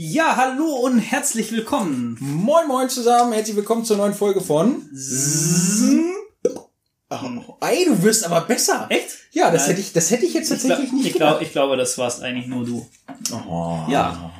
Ja, hallo und herzlich willkommen. Moin moin zusammen, herzlich willkommen zur neuen Folge von Oh, ey, du wirst aber besser. Echt? Ja, das Nein. hätte ich, das hätte ich jetzt Ich, glaub, tatsächlich nicht ich, glaub, ich glaube, das warst eigentlich nur du. Oh. Ja.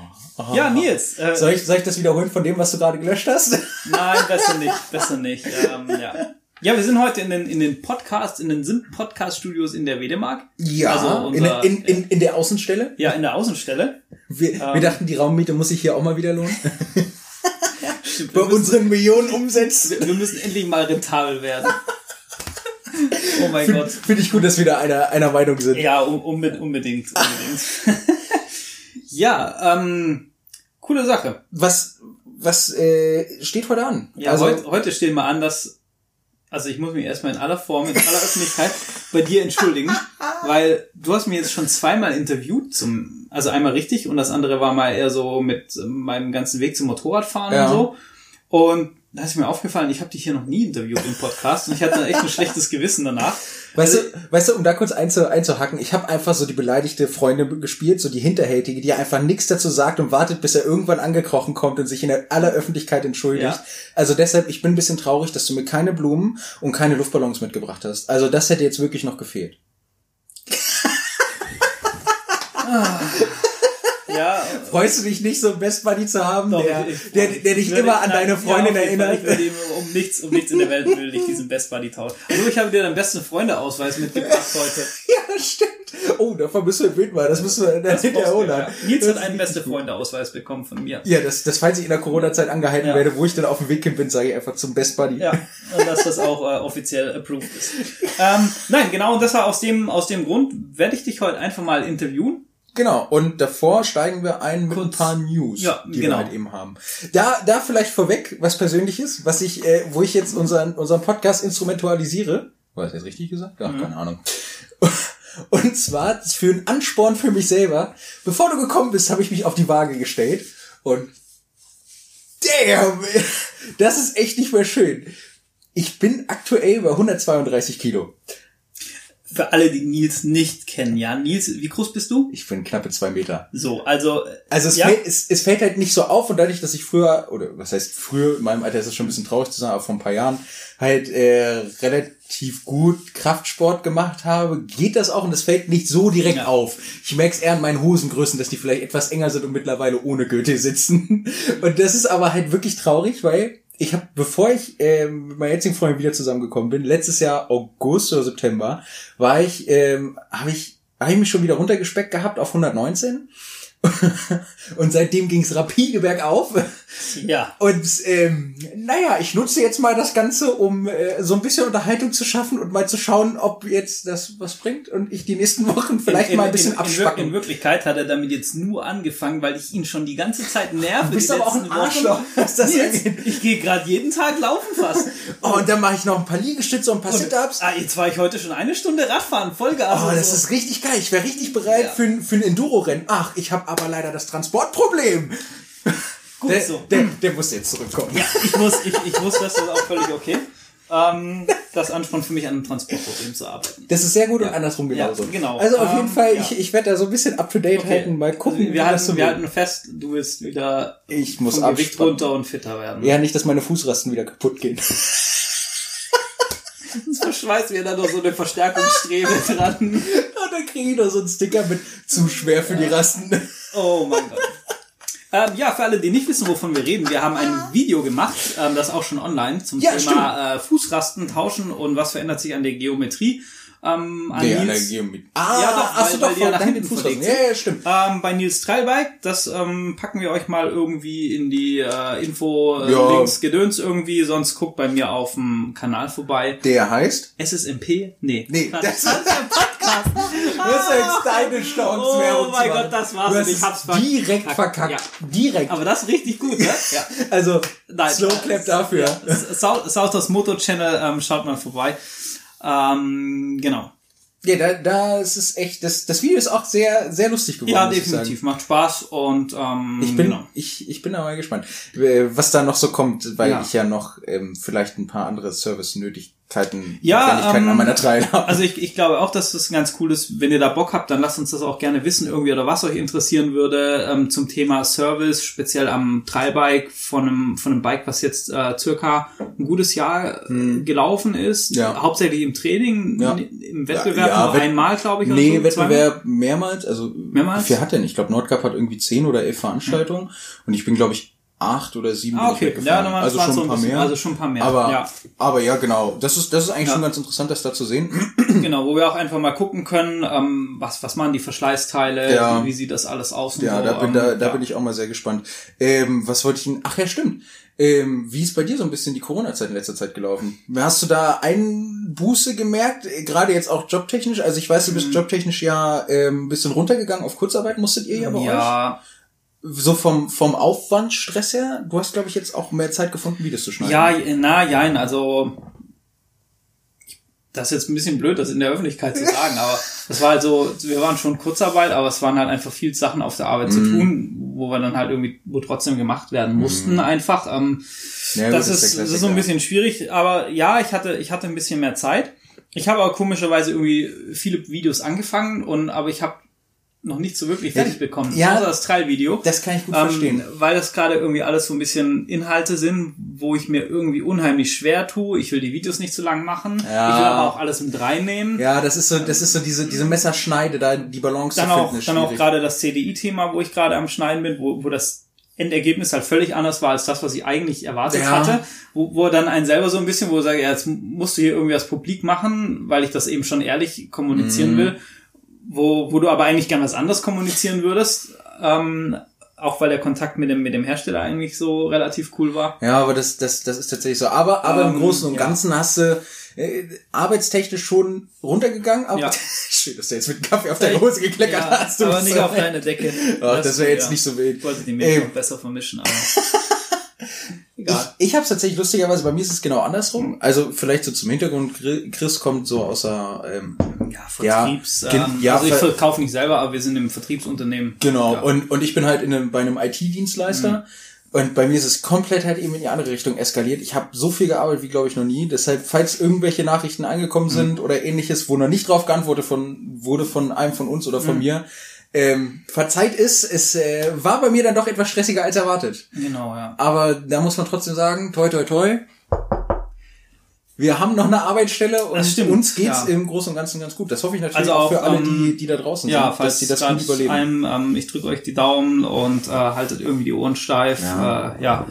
Ja, Nils. Äh, Soll ich, soll ich das wiederholen von dem, was du gerade gelöscht hast? Nein, besser nicht, besser nicht. Ähm, ja. Ja, wir sind heute in den, in den Podcasts, in den Simp-Podcast-Studios in der Wedemark. Ja, Also in, unser- in, in, in der Außenstelle. Ja, in der Außenstelle. Wir, Ähm. wir dachten, die Raummiete muss sich hier auch mal wieder lohnen. Stimmt, Bei müssen, unseren Millionen Umsätzen. wir müssen endlich mal rentabel werden. Oh mein Finde Gott. find ich gut, dass wir da einer, einer Meinung sind. Ja, um, unbedingt, unbedingt. unbedingt. ja, ähm, coole Sache. Was, was äh, steht heute an? Ja, heute, heute stehen wir an, dass, also ich muss mich erstmal in aller Form, in aller Öffentlichkeit bei dir entschuldigen, weil du hast mir jetzt schon zweimal interviewt zum, also einmal richtig und das andere war mal eher so mit meinem ganzen Weg zum Motorradfahren Ja. und so. Und da ist mir aufgefallen, ich habe dich hier noch nie interviewt im Podcast und ich hatte echt ein schlechtes Gewissen danach. Weißt Also- du, weißt du, um da kurz einzu, einzuhacken, ich habe einfach so die beleidigte Freundin gespielt, so die Hinterhältige, die einfach nichts dazu sagt und wartet, bis er irgendwann angekrochen kommt und sich in aller Öffentlichkeit entschuldigt. Ja. Also deshalb, ich bin ein bisschen traurig, dass du mir keine Blumen und keine Luftballons mitgebracht hast. Also das hätte jetzt wirklich noch gefehlt. Ja, Freust du dich nicht, so einen Best Buddy zu haben, Doch, der, ich- der, der dich Ich immer an deine Freundin ja, Fall. erinnert? Ich würde ihm um nichts, um nichts in der Welt will ich diesen Best Buddy tauschen. Also ich habe dir deinen besten Freundeausweis mitgebracht heute. Ja, stimmt. Oh, davon müssen wir ein Bild machen. Das müssen wir dann hinterher holen. Nils Das hat einen beste. Freundeausweis bekommen von mir. Ja, das, das, falls ich in der Corona-Zeit angehalten Ja. werde, wo ich dann auf dem Weg hin bin, sage ich einfach zum Best Buddy. Ja, und dass das auch äh, offiziell approved ist. Ähm, nein, genau, und deshalb aus dem, aus dem Grund werde ich dich heute einfach mal interviewen. Genau, und davor steigen wir ein mit Kurz- ein paar News, Ja, die genau. wir halt eben haben. Da, da vielleicht vorweg was Persönliches, was ich, äh, wo ich jetzt unseren, unseren Podcast instrumentalisiere. War das jetzt richtig gesagt? Ach, Mhm. keine Ahnung. Und zwar für einen Ansporn für mich selber. Bevor du gekommen bist, habe ich mich auf die Waage gestellt und damn, das ist echt nicht mehr schön. Ich bin aktuell bei 132 Kilo. Für alle, die Nils nicht kennen, ja. Nils, wie groß bist du? Ich bin knappe zwei Meter. So, also, äh, Also es, Ja. fällt, es, es fällt halt nicht so auf und dadurch, dass ich früher, oder was heißt früher, in meinem Alter ist es schon ein bisschen traurig zu sagen, aber vor ein paar Jahren halt äh, relativ gut Kraftsport gemacht habe, geht das auch und es fällt nicht so direkt Ja. auf. Ich merke es eher an meinen Hosengrößen, dass die vielleicht etwas enger sind und mittlerweile ohne Gürtel sitzen. Und das ist aber halt wirklich traurig, weil ich habe, bevor ich ähm, mit meiner jetzigen Freundin wieder zusammengekommen bin, letztes Jahr August oder September, war ich, ähm, habe ich, habe ich mich schon wieder runtergespeckt gehabt auf 119. Und seitdem ging's rapide bergauf. ja. Und ähm, naja, ich nutze jetzt mal das Ganze, um äh, so ein bisschen Unterhaltung zu schaffen und mal zu schauen, ob jetzt das was bringt und ich die nächsten Wochen vielleicht in, mal ein bisschen in, in, abspacken. in Wirklichkeit hat er damit jetzt nur angefangen, weil ich ihn schon die ganze Zeit nerve. Du bist aber auch ein. Arschloch, was das angeht. ich gehe gerade jeden Tag laufen fast. oh, und dann mache ich noch ein paar Liegestütze und ein paar Sit-Ups. Ah, jetzt war ich heute schon eine Stunde Radfahren, Vollgas. Oh, das so. ist richtig geil. Ich wäre richtig bereit Ja. für, ein, für ein Enduro-Rennen. Ach, ich habe aber leider das Transportproblem. gut Der, so. der, der muss jetzt zurückkommen. Ja, ich muss, ich, ich muss, das ist auch völlig okay. Ähm, das Ansporn für mich an einem Transportproblem zu arbeiten. Das ist sehr gut und andersrum Ja, genauso. genau. Also auf Ähm, jeden Fall, ja. ich, ich werde da so ein bisschen up to date halten, mal gucken, Also wir, das so halten, wir halten fest, du willst wieder Ich muss Gewicht runter und fitter werden. Ja, nicht, dass meine Fußrasten wieder kaputt gehen. Sonst verschweißt mir da noch so eine Verstärkungsstrebe dran. Und dann kriege ich noch so einen Sticker mit zu schwer für die Rasten. Oh mein Gott. Ähm, ja, für alle, die nicht wissen, wovon wir reden, wir haben ein Video gemacht, ähm, das ist auch schon online, zum Ja, Thema äh, Fußrasten tauschen und was verändert sich an der Geometrie. Ähm, an Nee, Nils. Ah, Ja, doch, weil- doch weil ja von nach hinten verlegt Ja, ja, stimmt. ähm, bei Nils Trailbike, das ähm, packen wir euch mal irgendwie in die äh, Info äh, Ja. Links Gedöns irgendwie, sonst guckt bei mir auf dem Kanal vorbei. Der heißt? SSMP? Nee. Nee, das, das- ist ein Podcast. Das ist jetzt deine Chance, Oh Werbung mein zu machen. Gott, das war's Du hast ich hab's verkackt. direkt verkackt. Ja. Direkt. Aber das ist richtig gut, ne? Ja. also, Nein, Slow Clap dafür. Ja, South, Southers Moto Channel, ähm, schaut mal vorbei. Ähm, genau. Ja, da, da ist es echt, das, das Video ist auch sehr, sehr lustig geworden. Ja, definitiv. Macht Spaß und ähm, Ich bin, genau. ich, ich bin aber gespannt, äh, was da noch so kommt, weil Ja. ich ja noch ähm, vielleicht ein paar andere Service nötig Kleinigkeiten, Ja, ähm, an meiner Trail habe. Also ich, ich glaube auch, dass das ganz cool ist. Wenn ihr da Bock habt, dann lasst uns das auch gerne wissen irgendwie oder was euch interessieren würde ähm, zum Thema Service, speziell am Trailbike von einem, von einem Bike, was jetzt äh, circa ein gutes Jahr äh, gelaufen ist. Hm. Ja. Hauptsächlich im Training, Ja. im Wettbewerb Ja, nur Wett- einmal, glaube ich. Nee, so, Wettbewerb mehrmals, also Mehrmals? wie viel hat denn? Ich glaube, Nordcup hat irgendwie zehn oder elf Veranstaltungen und ich bin, glaube ich, acht oder sieben Ah, okay. Ja, also schon ein paar bisschen- mehr. also schon ein paar mehr, Aber, ja. aber ja, genau. Das ist, das ist eigentlich Ja. schon ganz interessant, das da zu sehen. Genau, wo wir auch einfach mal gucken können, ähm, was, was machen die Verschleißteile, Ja. wie, sieht das alles aus Ja, so. da bin, ähm, da, da ja. bin ich auch mal sehr gespannt. Ähm, was wollte ich denn? Ach ja, stimmt. Ähm, wie ist bei dir so ein bisschen die Corona-Zeit in letzter Zeit gelaufen? Hast du da Einbuße gemerkt? Gerade jetzt auch jobtechnisch? Also ich weiß, du bist jobtechnisch ja ähm, ein bisschen runtergegangen. Auf Kurzarbeit musstet ihr ja bei euch. So vom, vom Aufwandstress her? Du hast, glaube ich, jetzt auch mehr Zeit gefunden, Videos zu schneiden. Ja, na, jein, also das ist jetzt ein bisschen blöd, das in der Öffentlichkeit zu sagen, aber das war halt so, wir waren schon Kurzarbeit, aber es waren halt einfach viel Sachen auf der Arbeit Mhm. zu tun, wo wir dann halt irgendwie, wo trotzdem gemacht werden mussten einfach. Ähm, Ja, das, ist, der das ist so ein bisschen schwierig, aber ja, ich hatte, ich hatte ein bisschen mehr Zeit. Ich habe aber komischerweise irgendwie viele Videos angefangen und aber ich habe noch nicht so wirklich fertig bekommen. ja. außer das Trial-Video. Das kann ich gut Ähm, verstehen. weil das gerade irgendwie alles so ein bisschen Inhalte sind, wo ich mir irgendwie unheimlich schwer tue. Ich will die Videos nicht zu lang machen. Ja. Ich will aber auch alles mit reinnehmen. Ja, das ist so, das ist so diese, diese Messerschneide, da die Balance dann zu auch, finden, ist dann auch gerade das CDI-Thema, wo ich gerade am Schneiden bin, wo, wo das Endergebnis halt völlig anders war als das, was ich eigentlich erwartet Ja. hatte, wo, wo dann einen selber so ein bisschen, wo ich sage, ja, jetzt musst du hier irgendwie was publik machen, weil ich das eben schon ehrlich kommunizieren Mhm. will, wo, wo du aber eigentlich gern was anderes kommunizieren würdest, ähm, auch weil der Kontakt mit dem, mit dem Hersteller eigentlich so relativ cool war. Ja, aber das, das, das ist tatsächlich so. Aber, aber im Ähm, Großen und ja. Ganzen hast du äh, arbeitstechnisch schon runtergegangen. Aber Ja. schön, dass du jetzt mit dem Kaffee auf deine Hose gekleckert Ja, hast. Du aber nicht so- auf deine Decke. Ach, das wäre jetzt ja. nicht so wild. Ich wollte die Milch Ähm, noch besser vermischen, aber egal. ich habe es tatsächlich lustigerweise, bei mir ist es genau andersrum. Also vielleicht so zum Hintergrund, Chri- Chris kommt so aus der, ähm, Ja, Vertriebs. ähm, ja, also ich ver- verkaufe nicht selber, aber wir sind im Vertriebsunternehmen. genau, Ja. und, und ich bin halt in einem, bei einem IT-Dienstleister. Und bei mir ist es komplett halt eben in die andere Richtung eskaliert. Ich habe so viel gearbeitet wie, glaube ich, noch nie. Deshalb, falls irgendwelche Nachrichten angekommen sind oder ähnliches, wo noch nicht drauf geantwortet von, wurde von einem von uns oder von mir, ähm, verzeiht ist, es äh, war bei mir dann doch etwas stressiger als erwartet. Genau, ja. Aber da muss man trotzdem sagen, toi toi toi. Wir haben noch eine Arbeitsstelle und stimmt, uns geht's ja. im Großen und Ganzen ganz gut. Das hoffe ich natürlich Also auch auch, für alle, ähm, die, die da draußen Ja, sind, falls dass sie das gut überleben. Einem, ähm, ich drücke euch die Daumen und äh, haltet irgendwie die Ohren steif. Ja. Äh, ja.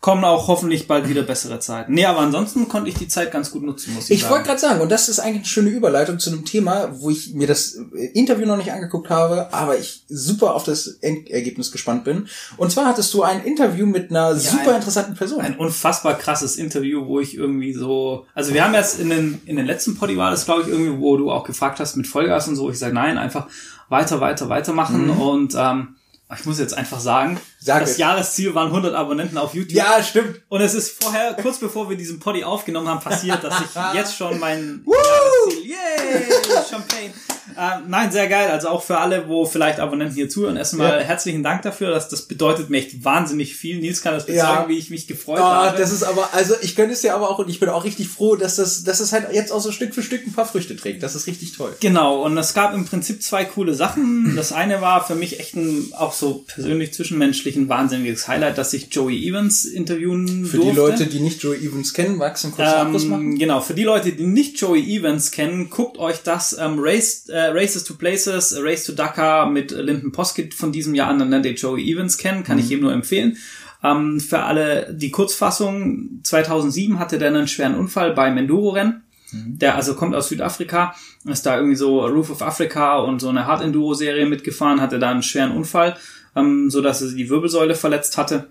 Kommen auch hoffentlich bald wieder bessere Zeiten. Nee, aber ansonsten konnte ich die Zeit ganz gut nutzen, muss ich, Ich sagen. wollte gerade sagen, und das ist eigentlich eine schöne Überleitung zu einem Thema, wo ich mir das äh, Interview noch nicht angeguckt habe, aber ich super auf das Endergebnis gespannt bin. Und zwar hattest du ein Interview mit einer super ein- interessanten Person. ein unfassbar krasses Interview, wo ich irgendwie so, also wir haben jetzt in den, in den letzten Poddy war das, glaube ich, irgendwie, wo du auch gefragt hast mit Vollgas und so. Ich sage, nein, einfach weiter, weiter, weitermachen und ähm, ich muss jetzt einfach sagen, Mhm. Sag das es. Jahresziel waren 100 Abonnenten auf YouTube. ja, stimmt. Und es ist vorher, kurz bevor wir diesen Poddy aufgenommen haben, passiert, dass ich jetzt schon mein Jahresziel, yay, Champagne. Ähm, nein, sehr geil. Also auch für alle, wo vielleicht Abonnenten hier zuhören, erstmal Ja. herzlichen Dank dafür. Das, das bedeutet mir echt wahnsinnig viel. Nils kann das bezeugen, Ja. wie ich mich gefreut Ah, habe. das ist aber, also ich gönne es dir aber auch und ich bin auch richtig froh, dass das, dass es halt jetzt auch so Stück für Stück ein paar Früchte trägt. Das ist richtig toll. Genau, und es gab im Prinzip zwei coole Sachen. Das eine war für mich echt ein, auch so persönlich zwischenmenschlich ein wahnsinniges Highlight, dass ich Joey Evans interviewen Für durfte. die Leute, die nicht Joe Evans kennen, magst du einen kurzen Abriss machen? Ähm, genau, für die Leute, die nicht Joey Evans kennen, guckt euch das ähm, Race, äh, Races to Places, Race to Dakar mit Lyndon Poskett von diesem Jahr an, dann lernt ihr Joey Evans kennen, kann Mhm. ich ihm nur empfehlen. Ähm, für alle die Kurzfassung, 2007 hatte der einen schweren Unfall beim Enduro-Rennen. Mhm. Der also kommt aus Südafrika, ist da irgendwie so Roof of Africa und so eine Hard Enduro Serie mitgefahren, hatte da einen schweren Unfall, ähm, so dass er die Wirbelsäule verletzt hatte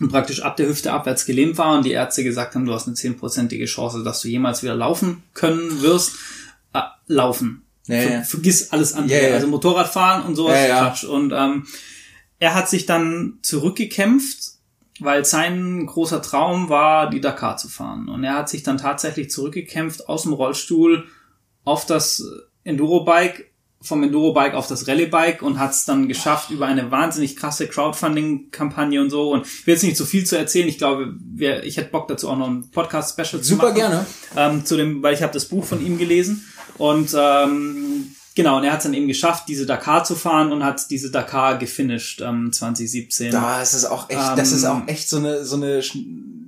und praktisch ab der Hüfte abwärts gelähmt war und die Ärzte gesagt haben, du hast eine zehnprozentige Chance, dass du jemals wieder laufen können wirst. Äh, laufen. Ja, Ver ja. Vergiss alles andere. Ja. Also Motorradfahren und sowas Ja, ja. Quatsch. Und ähm, er hat sich dann zurückgekämpft, weil sein großer Traum war, die Dakar zu fahren. Und er hat sich dann tatsächlich zurückgekämpft aus dem Rollstuhl auf das Enduro-Bike vom Enduro-Bike auf das Rallye-Bike und hat es dann geschafft über eine wahnsinnig krasse Crowdfunding-Kampagne und so. Und ich will jetzt nicht zu viel zu erzählen. Ich glaube, wir, ich hätte Bock dazu auch noch ein Podcast-Special zu machen. Super gerne. Ähm, zu dem, weil ich habe das Buch von ihm gelesen und ähm, Genau, und er hat es dann eben geschafft, diese Dakar zu fahren und hat diese Dakar gefinisht ähm, 2017. Da ist es auch echt, ähm, das ist auch echt so eine so eine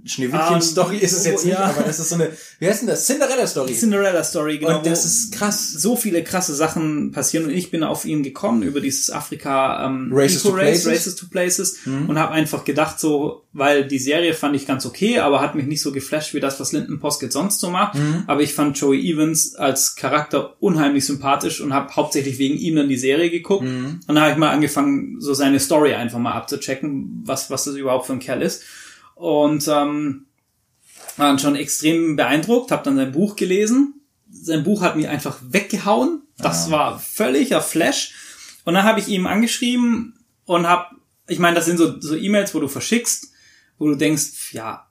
Schneewittchen-Story ist es jetzt nicht, ja. aber das ist so eine, wie heißt denn das? Cinderella-Story. Cinderella-Story, genau. Und das ist krass. So viele krasse Sachen passieren und ich bin auf ihn gekommen über dieses Afrika ähm, Races, to Race, Places. Races to Places mhm. und habe einfach gedacht so, weil die Serie fand ich ganz okay, aber hat mich nicht so geflasht wie das, was Linden Poskett sonst so macht. Mhm. Aber ich fand Joey Evans als Charakter unheimlich sympathisch und habe hauptsächlich wegen ihm dann die Serie geguckt. Mhm. Und dann habe ich mal angefangen, so seine Story einfach mal abzuchecken, was, was das überhaupt für ein Kerl ist und ähm, war dann schon extrem beeindruckt, habe dann sein Buch gelesen. Sein Buch hat mich einfach weggehauen. Das ja. war völliger Flash. Und dann habe ich ihm angeschrieben und habe, ich meine, das sind so so E-Mails, wo du verschickst, wo du denkst, ja,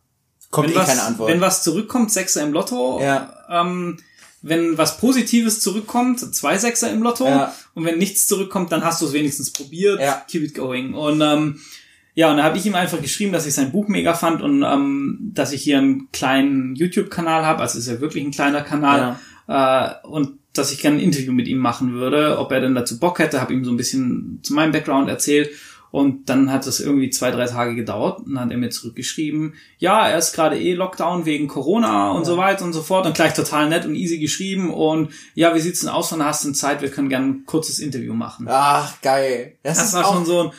kommt eh was, keine Antwort. Wenn was zurückkommt, Sechser im Lotto. Ja. Ähm, wenn was Positives zurückkommt, zwei Sechser im Lotto. Ja. Und wenn nichts zurückkommt, dann hast du es wenigstens probiert. Ja. Keep it going. Und ähm, ja, und da habe ich ihm einfach geschrieben, dass ich sein Buch mega fand und ähm, dass ich hier einen kleinen YouTube-Kanal habe, also ist ja wirklich ein kleiner Kanal, ja. äh, und dass ich gerne ein Interview mit ihm machen würde, ob er denn dazu Bock hätte, habe ihm so ein bisschen zu meinem Background erzählt und dann hat es irgendwie zwei, drei Tage gedauert und dann hat er mir zurückgeschrieben, ja, er ist gerade eh Lockdown wegen Corona und ja. so weiter und so fort und gleich total nett und easy geschrieben und ja, wie sieht's denn aus, wann hast du Zeit, wir können gerne ein kurzes Interview machen. Ach, geil. Das, das war schon so ein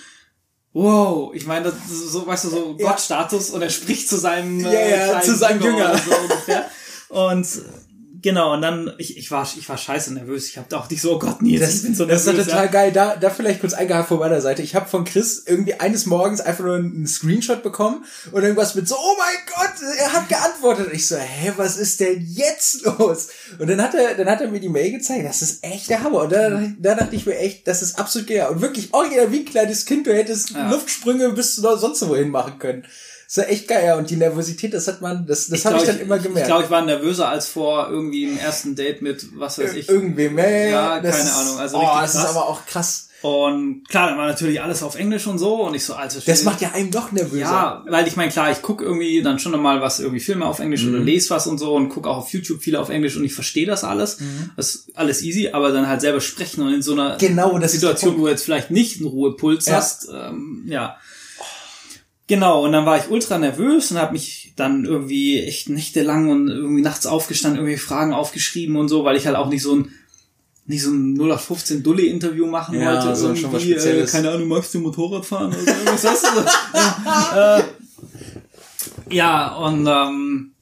wow, ich meine, das ist so, weißt du, so ja. Gottstatus und er spricht zu seinem, ja, ja, zu seinem Jünger. So ungefähr. Und Genau, und dann, ich, ich, war, ich war scheiße nervös. Ich hab auch nicht so, oh Gott, nee, das, ich bin so nervös. Das ist total ja. geil. Da, da vielleicht kurz eingehakt von meiner Seite. Ich habe von Chris irgendwie eines Morgens einfach nur einen Screenshot bekommen und irgendwas mit so, oh mein Gott, er hat geantwortet. Und ich so, hä, was ist denn jetzt los? Und dann hat er, dann hat er mir die Mail gezeigt. Das ist echt der Hammer. Und da, da dachte ich mir echt, das ist absolut geil. Und wirklich original wie ein kleines Kind. Du hättest ja. Luftsprünge bis du sonst wohin machen können. Das war echt geil, ja. Und die Nervosität, das hat man, das, das habe ich dann immer gemerkt. Ich glaube, ich war nervöser als vor irgendwie im ersten Date mit, was weiß ich. Irgendwie mehr. Ja, keine Ahnung. Also oh, das ist aber auch krass. Und klar, dann war natürlich alles auf Englisch und so und ich so, alter Das macht ja einem doch nervöser. Ja, weil ich meine, klar, ich guck irgendwie dann schon nochmal was, irgendwie Filme auf Englisch mhm. oder lese was und so und guck auch auf YouTube viele auf Englisch und ich verstehe das alles. Mhm. Das ist alles easy, aber dann halt selber sprechen und in so einer genau, Situation, wo du jetzt vielleicht nicht einen Ruhepuls ja. hast, ähm, ja. Genau, und dann war ich ultra nervös und habe mich dann irgendwie echt nächtelang und irgendwie nachts aufgestanden, irgendwie Fragen aufgeschrieben und so, weil ich halt auch nicht so ein nicht so ein 0815 Dulli Interview machen ja, wollte, so irgendwie, äh, keine Ahnung, magst du Motorrad fahren oder so, was hast du äh, ja, und ähm,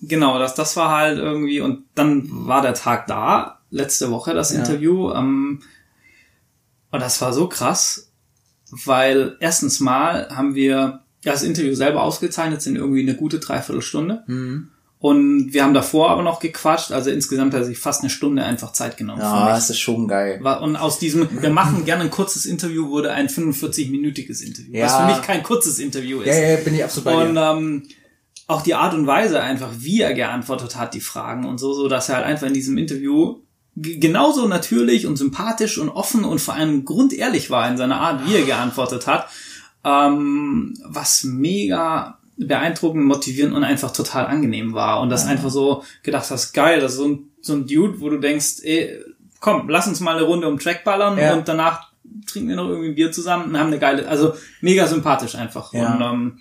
genau, das das war halt irgendwie und dann war der Tag da, letzte Woche das ja. Interview, ähm, und das war so krass, weil erstens mal haben wir das Interview selber ausgezeichnet, sind irgendwie eine gute Dreiviertelstunde. Mhm. Und wir haben davor aber noch gequatscht, also insgesamt hat sich fast eine Stunde einfach Zeit genommen. Ja, das ist schon geil. Und aus diesem, wir machen gerne ein kurzes Interview, wurde ein 45-minütiges Interview. Ja. Was für mich kein kurzes Interview ist. Ja, ja, bin ich absolut bei und, dir. Und ähm, auch die Art und Weise einfach, wie er geantwortet hat, die Fragen und so, so dass er halt einfach in diesem Interview genauso natürlich und sympathisch und offen und vor allem grundehrlich war in seiner Art, wie er geantwortet hat, ähm, was mega beeindruckend, motivierend und einfach total angenehm war. Und das ja. einfach so gedacht hast, geil, das ist so ein, so ein Dude, wo du denkst, ey, komm, lass uns mal eine Runde um Track ballern ja. und danach trinken wir noch irgendwie ein Bier zusammen und haben eine geile, also mega sympathisch einfach. Ja. Und ähm,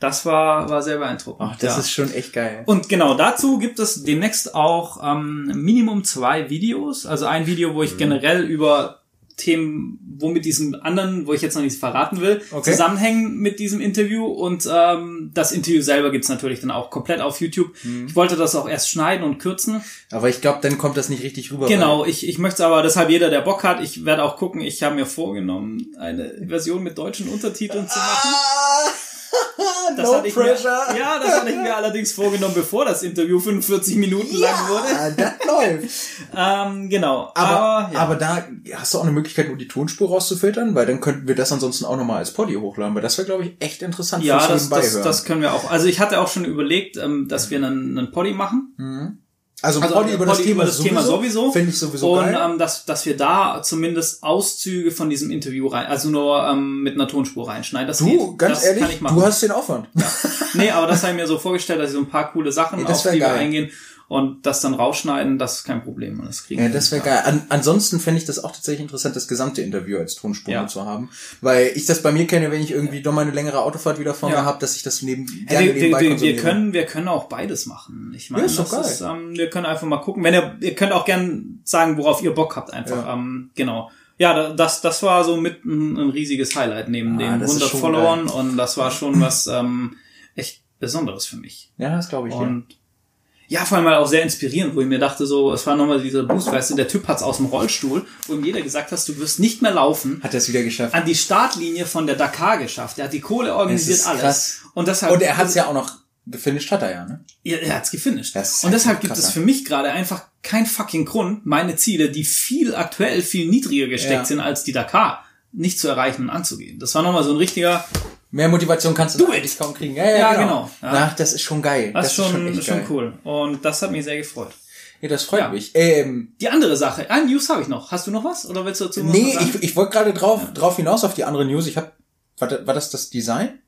das war, war sehr beeindruckend. Ach, das ja. ist schon echt geil. Und genau dazu gibt es demnächst auch ähm, Minimum zwei Videos. Also ein Video, wo ich mhm. generell über Themen, wo mit diesem anderen, wo ich jetzt noch nichts verraten will, okay. zusammenhängen mit diesem Interview. Und ähm, das Interview selber gibt's natürlich dann auch komplett auf YouTube. Mhm. Ich wollte das auch erst schneiden und kürzen. Aber ich glaube, dann kommt das nicht richtig rüber. Genau, ich, ich möchte aber, deshalb jeder, der Bock hat, ich werde auch gucken, ich habe mir vorgenommen, eine Version mit deutschen Untertiteln zu machen. Ah! Das no pressure. Mir, ja, das hatte ich mir allerdings vorgenommen, bevor das Interview 45 Minuten ja, lang wurde. das läuft. ähm, genau. Aber, aber, ja. aber da hast du auch eine Möglichkeit, nur die Tonspur rauszufiltern, weil dann könnten wir das ansonsten auch nochmal als Poddy hochladen, weil das wäre, glaube ich, echt interessant ja, das, das, das können wir auch. Also ich hatte auch schon überlegt, ähm, dass wir einen, einen Poddy machen. Mhm. Also, Also Poddy über das Thema, das Thema sowieso. Finde ich sowieso und geil. ähm, dass, dass wir da zumindest Auszüge von diesem Interview rein, also nur ähm, mit einer Tonspur reinschneiden. Das du, geht. ganz das ehrlich, kann ich machen. du hast den Aufwand. nee, aber das habe ich mir so vorgestellt, dass ich so ein paar coole Sachen, Ja, das auf die wir geil. eingehen und das dann rausschneiden, das ist kein Problem. Das kriegen Ja, das wäre geil. An, ansonsten fände ich das auch tatsächlich interessant, das gesamte Interview als Tonspur Ja. zu haben. Weil ich das bei mir kenne, wenn ich irgendwie doch mal eine längere Autofahrt wieder vor Ja. mir habe, dass ich das neben, Ja, gerne wir, nebenbei wir, wir können, wir können auch beides machen. Ich meine, Ja, ist doch das geil. ist, ähm, wir können einfach mal gucken. Wenn ihr, ihr könnt auch gern sagen, worauf ihr Bock habt, einfach. Ja. Ähm, genau. Ja, da- das, das war so mit ein, ein riesiges Highlight neben Ah, den das ist 100 schon Followern und das war schon was ähm, echt Besonderes für mich. Ja, das glaube ich. Und ja, vor allem mal auch sehr inspirierend, wo ich mir dachte, so, es war nochmal dieser Boost, weißt du, der Typ hat's aus dem Rollstuhl, wo ihm jeder gesagt hat, du wirst nicht mehr laufen, Hat er es wieder geschafft. an die Startlinie von der Dakar geschafft. Er hat die Kohle organisiert, alles. krass. Und deshalb, Und er hat es ja auch noch gefinisht, hat er ja, ne? ja, er hat's gefinisht. Das ist Und deshalb halt gibt es ja. für mich gerade einfach kein fucking Grund, meine Ziele, die viel aktuell viel niedriger gesteckt Ja. sind als die Dakar, nicht zu erreichen und anzugehen. Das war nochmal so ein richtiger, Mehr Motivation kannst du eigentlich kaum kriegen. Ja, ja, Ja, genau. genau. Ja. Ach, das ist schon geil. das, ist schon, echt schon geil. cool. Und das hat mich sehr gefreut. Ja, das freut Ja. mich. Ähm, Die andere Sache, ein News habe ich noch. Hast du noch was? Oder willst du dazu noch nee, was sagen? ich, ich wollte gerade drauf, drauf hinaus auf die andere News. Ich habe, war, war das das Design?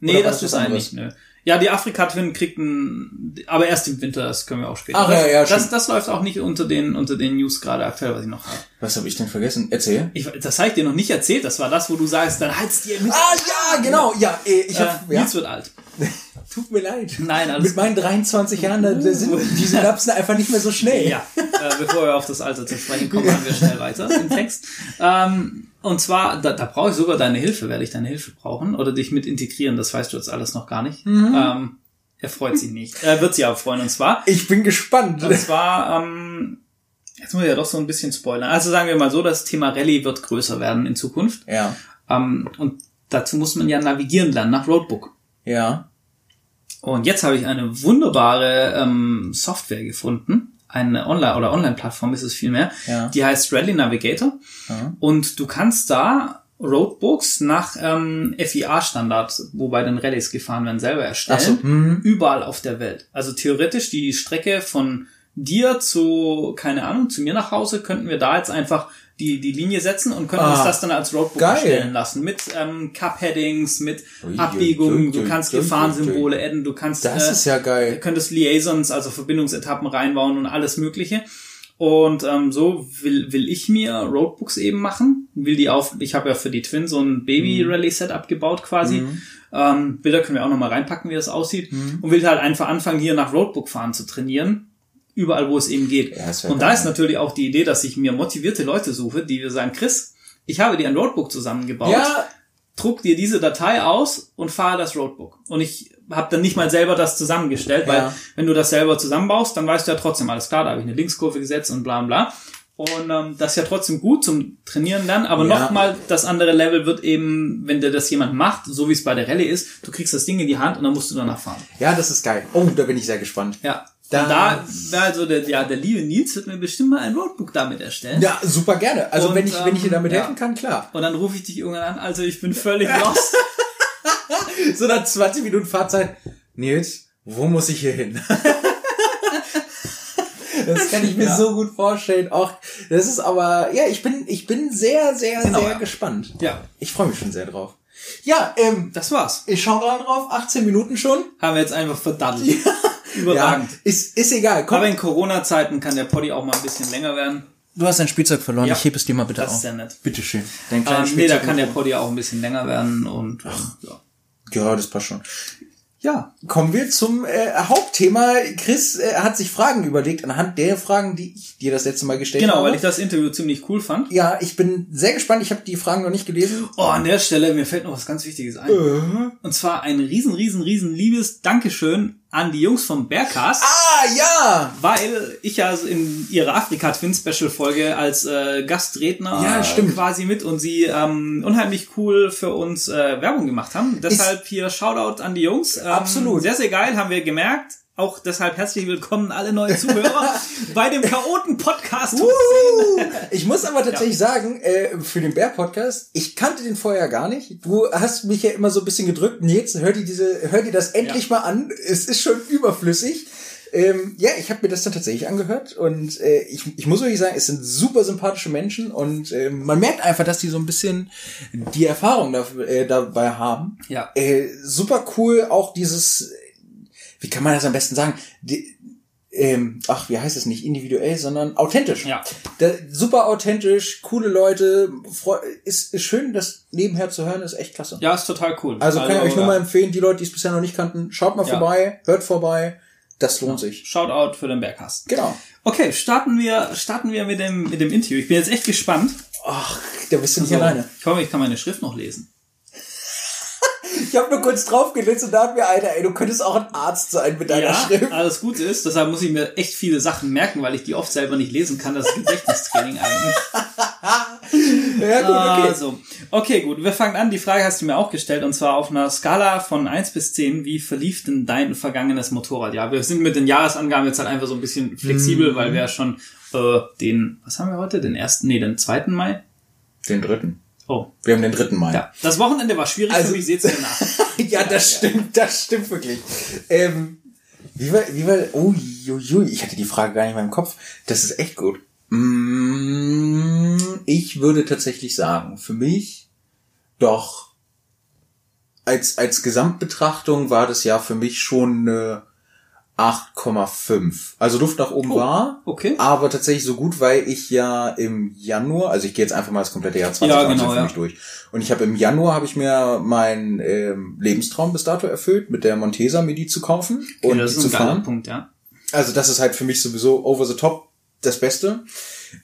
Nee, das das ist was eigentlich, nö. Ja, die Afrika-Twin kriegt ein, aber erst im Winter, das können wir auch später. Ach, ja, ja, das, stimmt. das läuft auch nicht unter den, unter den News gerade aktuell, was ich noch habe. Was habe ich denn vergessen? Erzähl. Ich, das habe ich dir noch nicht erzählt, das war das, wo du sagst, dann halt's dir mit. Ah, ja, genau. Ja, äh, ich hab, äh, ja. Nils wird alt. Tut mir leid. Nein, alles Mit meinen 23 Jahren, da, da sind die Synapsen einfach nicht mehr so schnell. Ja, äh, bevor wir auf das Alter zu sprechen kommen, machen wir schnell weiter im Text. Ähm, und zwar, da, da brauche ich sogar deine Hilfe, werde ich deine Hilfe brauchen oder dich mit integrieren, das weißt du jetzt alles noch gar nicht. Ähm, er freut sich nicht. Er wird sich aber freuen. Und zwar, Ich bin gespannt. Und zwar, ähm, jetzt muss ich ja doch so ein bisschen spoilern. Also sagen wir mal so, das Thema Rallye wird größer werden in Zukunft. Ja. Ähm, und dazu muss man ja navigieren lernen nach Roadbook. Ja. Und jetzt habe ich eine wunderbare ähm, Software gefunden. Eine Online- oder Online-Plattform ist es vielmehr. Ja. Die heißt Rally Navigator. Ja. Und du kannst da Roadbooks nach ähm, FIA-Standard, wo bei den Rallyes gefahren werden, selber erstellen. So, mhm. Überall auf der Welt. Also theoretisch die Strecke von dir zu, keine Ahnung, zu mir nach Hause, könnten wir da jetzt einfach die, die Linie setzen und können Ah, uns das dann als Roadbook geil. erstellen lassen. Mit ähm, Cup-Headings, mit Abbiegungen, du kannst Gefahrensymbole adden, du kannst Das äh, ist ja geil. könntest Liaisons, also Verbindungsetappen reinbauen und alles Mögliche. Und ähm, so will, will ich mir Roadbooks eben machen. Will die auf, ich habe ja für die Twin so ein Baby-Rally-Setup gebaut quasi. Ähm, Bilder können wir auch nochmal reinpacken, wie das aussieht. Und will halt einfach anfangen, hier nach Roadbook fahren zu trainieren. Überall, wo es eben geht. Ja, und da geil. ist natürlich auch die Idee, dass ich mir motivierte Leute suche, die wir sagen, Chris, ich habe dir ein Roadbook zusammengebaut Ja, druck dir diese Datei aus und fahre das Roadbook. Und ich habe dann nicht mal selber das zusammengestellt, weil Ja. wenn du das selber zusammenbaust, dann weißt du ja trotzdem, alles klar, da habe ich eine Linkskurve gesetzt und bla bla. Und ähm, das ist ja trotzdem gut zum Trainieren dann, aber Ja. nochmal, das andere Level wird eben, wenn dir das jemand macht, so wie es bei der Rallye ist, du kriegst das Ding in die Hand und dann musst du danach fahren. ja, das ist geil. Oh, da bin ich sehr gespannt. Ja. Da- Da, da also der, ja, der liebe Nils wird mir bestimmt mal ein Roadbook damit erstellen. Ja, super gerne. Also Und, wenn ich, wenn ich dir damit ähm, helfen ja. kann, klar. Und dann rufe ich dich irgendwann an, also ich bin völlig lost. So nach 20 Minuten Fahrzeit. Nils, wo muss ich hier hin? Das kann ich mir Ja. so gut vorstellen. Auch das ist aber ja, ich bin ich bin sehr sehr Genau, sehr ja. gespannt. ja, Ich freue mich schon sehr drauf. Ja, ähm, das war's. ich schaue gerade drauf. 18 Minuten schon. Haben wir jetzt einfach verdaddelt. Überragend. Ja, ist ist egal. Komm, Aber in Corona-Zeiten kann der Poddy auch mal ein bisschen länger werden. du hast dein Spielzeug verloren. Ja. Ich heb es dir mal bitte Das ist auf. sehr nett. Bitteschön. Dein Ähm, kleines nee, da Spielzeug. kann der Poddy auch ein bisschen länger werden und ähm, ja. ja, das passt schon. ja. Kommen wir zum äh, Hauptthema. Chris äh, hat sich Fragen überlegt anhand der Fragen, die ich dir das letzte Mal gestellt Genau, habe. weil ich das Interview ziemlich cool fand. ja, ich bin sehr gespannt. Ich habe die Fragen noch nicht gelesen. Oh, an der Stelle, mir fällt noch was ganz Wichtiges ein. Äh. Und zwar ein riesen, riesen, riesen liebes Dankeschön an die Jungs vom Bergcast. Ah, ja! Weil ich ja in ihrer Afrika Twin Special Folge als äh, Gastredner Ja, stimmt. quasi mit und sie ähm, unheimlich cool für uns äh, Werbung gemacht haben. Deshalb hier Shoutout an die Jungs. Ähm, Absolut. Sehr, sehr geil, haben wir gemerkt. Auch deshalb herzlich willkommen alle neuen Zuhörer bei dem Chaoten Podcast. Uh, ich muss aber tatsächlich sagen, äh, für den Bär-Podcast, ich kannte den vorher gar nicht. Du hast mich ja immer so ein bisschen gedrückt. Nils, hör dir diese, hör dir das endlich mal an. Es ist schon überflüssig. Ähm, ja, ich habe mir das dann tatsächlich angehört und äh, ich, ich muss wirklich sagen, es sind super sympathische Menschen und äh, man merkt einfach, dass die so ein bisschen die Erfahrung da, äh, dabei haben. Ja. Äh, super cool, auch dieses, wie kann man das am besten sagen? Die, ähm, ach, wie heißt es nicht individuell, sondern authentisch. Ja. Da, super authentisch, coole Leute, ist, ist schön, das nebenher zu hören, ist echt klasse. Ja, ist total cool. Also kann ich euch nur ja. mal empfehlen, die Leute, die es bisher noch nicht kannten, schaut mal Ja. vorbei, hört vorbei, das lohnt sich. Shoutout für den Berghast. Genau. Okay, starten wir, starten wir mit dem, mit dem Interview. Ich bin jetzt echt gespannt. Ach, da bist du nicht So, alleine. Ich hoffe, ich kann meine Schrift noch lesen. Ich habe nur kurz drauf gelesen und dachte mir, Alter, ey, du könntest auch ein Arzt sein mit deiner Ja, Schrift. alles Gute ist, deshalb muss ich mir echt viele Sachen merken, weil ich die oft selber nicht lesen kann. Das ist Gedächtnistraining eigentlich. Ja, gut, okay. Also, okay, gut. Wir fangen an. Die Frage hast du mir auch gestellt und zwar auf einer Skala von 1 bis 10. Wie verlief denn dein vergangenes Motorradjahr? Wir sind mit den Jahresangaben jetzt halt einfach so ein bisschen Mhm. flexibel, weil wir ja schon äh, den, was haben wir heute? Den ersten, nee, den zweiten Mai? Den dritten. Oh, Wir haben den dritten Mai. ja. Das Wochenende war schwierig Also- für mich, seht's mir nach. ja, das stimmt, das stimmt wirklich. Ähm, wie war, wie war, ui, ui, ich hatte die Frage gar nicht mehr im Kopf. Das ist echt gut. Mm, Ich würde tatsächlich sagen, für mich doch als, als Gesamtbetrachtung war das Jahr für mich schon eine 8,5. Also Luft nach oben Oh, war, okay. aber tatsächlich so gut, weil ich ja im Januar, also ich gehe jetzt einfach mal das komplette Jahr 2019 genau, für ja. mich durch. Und ich habe im Januar habe ich mir meinen ähm, Lebenstraum bis dato erfüllt, mit der Montesa mir die zu kaufen Okay, und das ist zu ein fahren. Punkt, ja. Also das ist halt für mich sowieso over the top das Beste.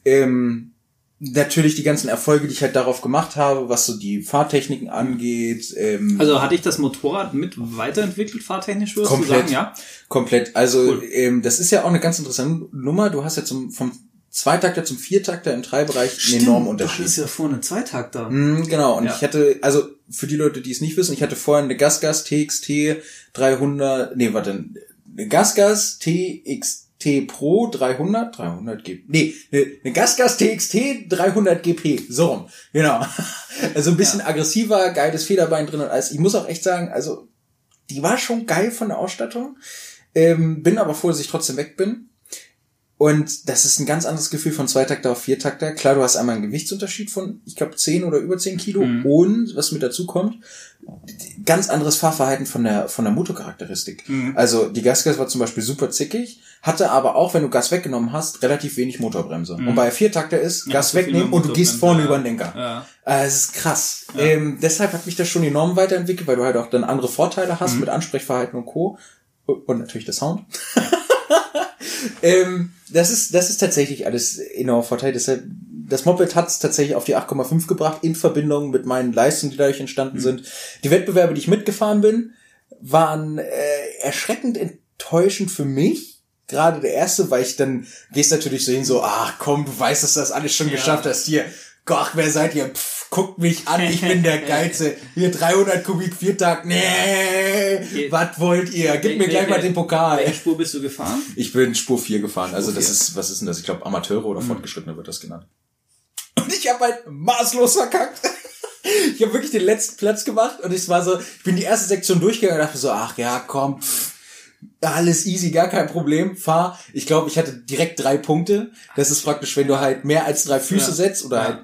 Ähm, natürlich die ganzen Erfolge, die ich halt darauf gemacht habe, was so die Fahrtechniken angeht. Ähm, Also hatte ich das Motorrad mit weiterentwickelt, fahrtechnisch würdest Komplett. du sagen, ja? komplett. Also Cool. ähm, das ist ja auch eine ganz interessante Nummer. Du hast ja zum, vom Zweitakter zum Viertakter im Treibereich einen enormen Das Unterschied. ist ja vorne Zweitakter. Mm, genau, und Ja. ich hatte, also für die Leute, die es nicht wissen, ich hatte vorher eine Gasgas TXT 300, nee, warte, eine Gasgas TXT Pro 300, 300 G, nee, eine, eine Gasgas TXT 300 GP, so rum, genau. Also ein bisschen aggressiver, geiles Federbein drin und alles. Ich muss auch echt sagen, also die war schon geil von der Ausstattung, ähm, bin aber froh, dass ich trotzdem weg bin. Und das ist ein ganz anderes Gefühl von Zweitakter auf Viertakter. Klar, du hast einmal einen Gewichtsunterschied von, ich glaube, 10 oder über 10 Kilo. Mhm. Und, was mit dazu kommt, ganz anderes Fahrverhalten von der, von der Motorcharakteristik. Mhm. Also, die Gasgas war zum Beispiel super zickig, hatte aber auch, wenn du Gas weggenommen hast, relativ wenig Motorbremse. Und bei Viertakter ist, Ja, Gas wegnehmen und du gehst vorne ja. über den Lenker. Ja. Äh, Es ist krass. Ähm, deshalb hat mich das schon enorm weiterentwickelt, weil du halt auch dann andere Vorteile hast mit Ansprechverhalten und Co. Und natürlich der Sound. ähm, das ist, das ist tatsächlich alles enorm Vorteil. Deshalb, das Moped hat es tatsächlich auf die 8,5 gebracht, in Verbindung mit meinen Leistungen, die dadurch entstanden sind. Die Wettbewerbe, die ich mitgefahren bin, waren äh, erschreckend enttäuschend für mich. Gerade der erste, weil ich dann gehst natürlich so hin, so, ach komm, du weißt, dass du das alles schon Ja. geschafft hast. Hier, Gott, wer seid ihr? Pff, guckt mich an, ich bin der Geilste. Hier 300 Kubik Viertag. Nee, was wollt ihr? Gib mir gleich nee, mal nee. den Pokal. Welche Spur bist du gefahren? Ich bin Spur 4 gefahren. Also das vier. ist, was ist denn das? Ich glaube Amateure oder Fortgeschrittene wird das genannt. Und ich habe halt maßlos verkackt. Ich habe wirklich den letzten Platz gemacht und ich war so, ich bin die erste Sektion durchgegangen und dachte so, ach ja, komm, pff, alles easy, gar kein Problem, fahr. Ich glaube, ich hatte direkt drei Punkte. Das ist praktisch, wenn du halt mehr als drei Füße Ja. setzt oder Ja. halt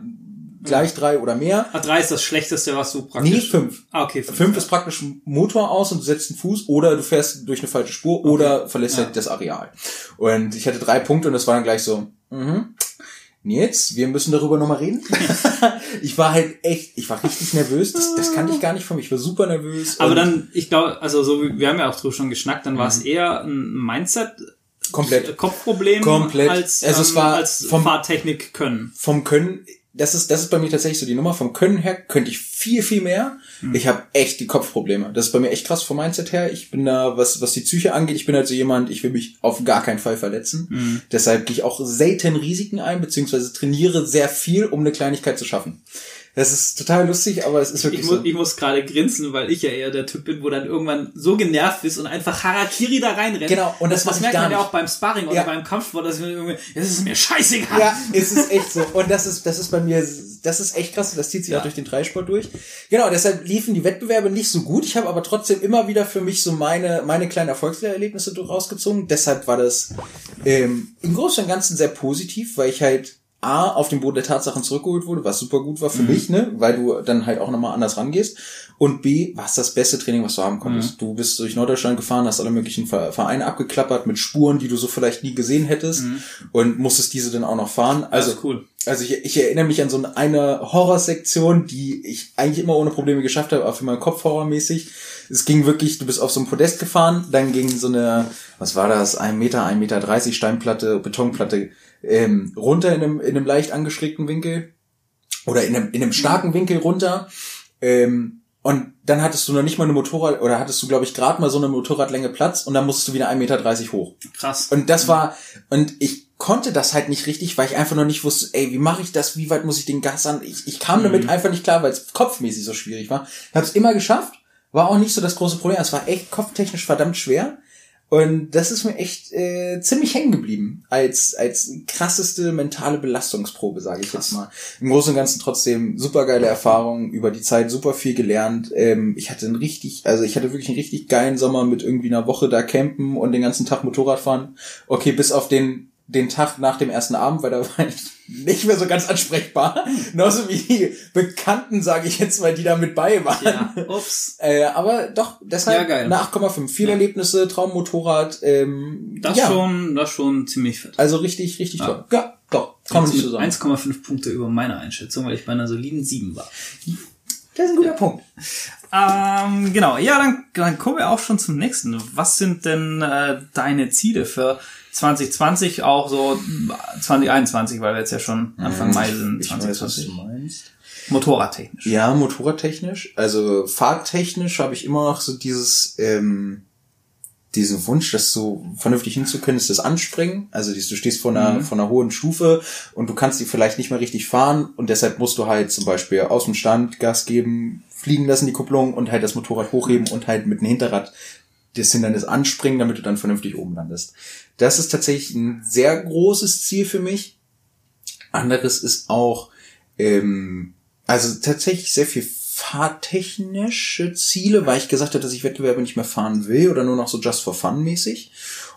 gleich drei oder mehr. Ah, drei ist das Schlechteste, was du praktisch... Nee, fünf. Ah, okay, fünf. Fünf ja. ist praktisch Motor aus und du setzt einen Fuß oder du fährst durch eine falsche Spur oder verlässt Ja. halt das Areal. Und ich hatte drei Punkte und das war dann gleich so, mhm. Jetzt, wir müssen darüber nochmal reden. ich war halt echt, ich war richtig nervös. Das, das kannte ich gar nicht von mir. Ich war super nervös. Aber dann, ich glaube, also so, wie- wir haben ja auch drüber schon geschnackt, dann war es eher ein Mindset, komplett Kopfproblem Komplett. als, Also es ähm, war als vom- Fahrtechnik können. vom Können, das ist, das ist bei mir tatsächlich so die Nummer. Vom Können her könnte ich viel, viel mehr. Ich habe echt die Kopfprobleme. Das ist bei mir echt krass vom Mindset her. Ich bin da, was, was die Psyche angeht, ich bin halt so jemand, ich will mich auf gar keinen Fall verletzen. Deshalb gehe ich auch selten Risiken ein, beziehungsweise trainiere sehr viel, um eine Kleinigkeit zu schaffen. Das ist total lustig, aber es ist wirklich ich muss, so. Ich muss gerade grinsen, weil ich ja eher der Typ bin, wo dann irgendwann so genervt bist und einfach Harakiri da reinrennt. Genau, und das das merkt man ja auch beim Sparring oder Ja. beim Kampfsport, dass irgendwie, es ist mir scheißegal. Ja, es ist echt so. Und das ist, das ist bei mir, das ist echt krass. Das zieht sich Ja. auch durch den Dreisport durch. Genau, deshalb liefen die Wettbewerbe nicht so gut. Ich habe aber trotzdem immer wieder für mich so meine, meine kleinen Erfolgserlebnisse rausgezogen. Deshalb war das ähm, im Großen und Ganzen sehr positiv, weil ich halt A, auf den Boden der Tatsachen zurückgeholt wurde, was super gut war für mich, ne, weil du dann halt auch nochmal anders rangehst. Und B, war es das beste Training, was du haben konntest. Du bist durch Norddeutschland gefahren, hast alle möglichen Ver- Vereine abgeklappert mit Spuren, die du so vielleicht nie gesehen hättest und musstest diese dann auch noch fahren. Also cool. also ich, ich erinnere mich an so eine Horrorsektion, die ich eigentlich immer ohne Probleme geschafft habe, aber für meinen Kopf horrormäßig. Es ging wirklich, du bist auf so einem Podest gefahren, dann ging so eine, was war das, ein Meter, ein Meter dreißig Steinplatte, Betonplatte ähm, runter in einem, in einem leicht angeschrägten Winkel oder in einem, in einem starken Winkel runter. Ähm, und dann hattest du noch nicht mal eine Motorrad, oder hattest du, glaube ich, gerade mal so eine Motorradlänge Platz und dann musstest du wieder 1,30 Meter hoch. Krass. Und das war, und ich konnte das halt nicht richtig, weil ich einfach noch nicht wusste, ey, wie mache ich das, wie weit muss ich den Gas an? Ich, ich kam damit einfach nicht klar, weil es kopfmäßig so schwierig war. Ich habe es immer geschafft, war auch nicht so das große Problem. Es war echt kopftechnisch verdammt schwer. Und das ist mir echt äh, ziemlich hängen geblieben als als krasseste mentale Belastungsprobe, sage ich jetzt mal. Im Großen und Ganzen trotzdem super geile Erfahrung über die Zeit, super viel gelernt. Ähm, ich hatte einen richtig, also ich hatte wirklich einen richtig geilen Sommer mit irgendwie einer Woche da campen und den ganzen Tag Motorrad fahren. Okay, bis auf den den Tag nach dem ersten Abend, weil da war ich nicht mehr so ganz ansprechbar. Genauso wie die Bekannten, sage ich jetzt mal, die da mit bei waren. Ja, ups. Äh, aber doch, deshalb Ja, geil. eine 8,5. Viele Ja. Erlebnisse, Traummotorrad. Ähm, Das ja, schon, das schon ziemlich fett. Also richtig, richtig Ja. toll. Ja, doch, kann man nicht so sagen. 1,5 Punkte über meine Einschätzung, weil ich bei einer soliden 7 war. Das ist ein guter Punkt. Ähm, genau, ja, dann, dann kommen wir auch schon zum nächsten. Was sind denn äh, deine Ziele für 2020, auch so 2021, weil wir jetzt ja schon Anfang Mai sind, Mhm. Ich weiß, was du 2020. meinst. Motorradtechnisch. Ja, motorradtechnisch. Also fahrtechnisch habe ich immer noch so dieses, ähm, diesen Wunsch, das so vernünftig hinzukönnen, ist das Anspringen. Also du stehst vor einer, vor einer hohen Stufe und du kannst die vielleicht nicht mehr richtig fahren und deshalb musst du halt zum Beispiel aus dem Stand Gas geben, fliegen lassen die Kupplung und halt das Motorrad hochheben und halt mit dem Hinterrad das Hindernis anspringen, damit du dann vernünftig oben landest. Das ist tatsächlich ein sehr großes Ziel für mich. Anderes ist auch, ähm, also tatsächlich sehr viel fahrtechnische Ziele, weil ich gesagt habe, dass ich Wettbewerbe nicht mehr fahren will oder nur noch so just for fun mäßig.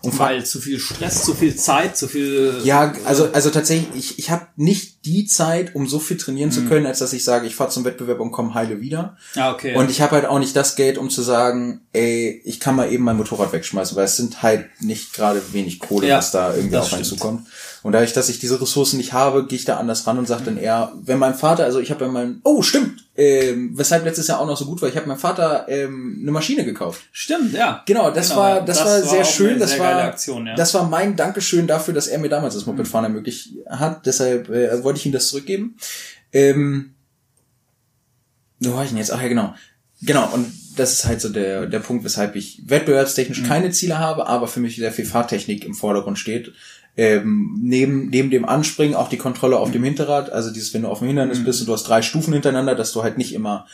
Und Weil zu viel Stress, zu viel Zeit, zu viel. ja, also also tatsächlich, ich, ich habe nicht die Zeit, um so viel trainieren Mhm. zu können, als dass ich sage, ich fahre zum Wettbewerb und komme heile wieder. Ja, okay. Und ich habe halt auch nicht das Geld, um zu sagen, ey, ich kann mal eben mein Motorrad wegschmeißen, weil es sind halt nicht gerade wenig Kohle, Ja, was da irgendwie auf einen zukommt. Und dadurch, dass ich diese Ressourcen nicht habe, gehe ich da anders ran und sage dann eher, wenn mein Vater, also ich habe ja mein, oh stimmt, ähm, weshalb letztes Jahr auch noch so gut war, ich habe meinem Vater ähm, eine Maschine gekauft. Stimmt, ja. Genau, das Genau, war das, Das war war sehr auch schön, das sehr war Aktion, ja. das war mein Dankeschön dafür, dass er mir damals das Mopedfahren ermöglicht hat. Deshalb äh, wollte ich ihm das zurückgeben. Ähm, wo war ich denn jetzt? Ach ja, genau. Genau, und das ist halt so der, der Punkt, weshalb ich wettbewerbstechnisch Mhm. keine Ziele habe, aber für mich sehr viel Fahrtechnik im Vordergrund steht. Ähm, neben, neben dem Anspringen auch die Kontrolle auf dem Hinterrad, also dieses, wenn du auf dem Hindernis Mhm. bist und du hast drei Stufen hintereinander, dass du halt nicht immer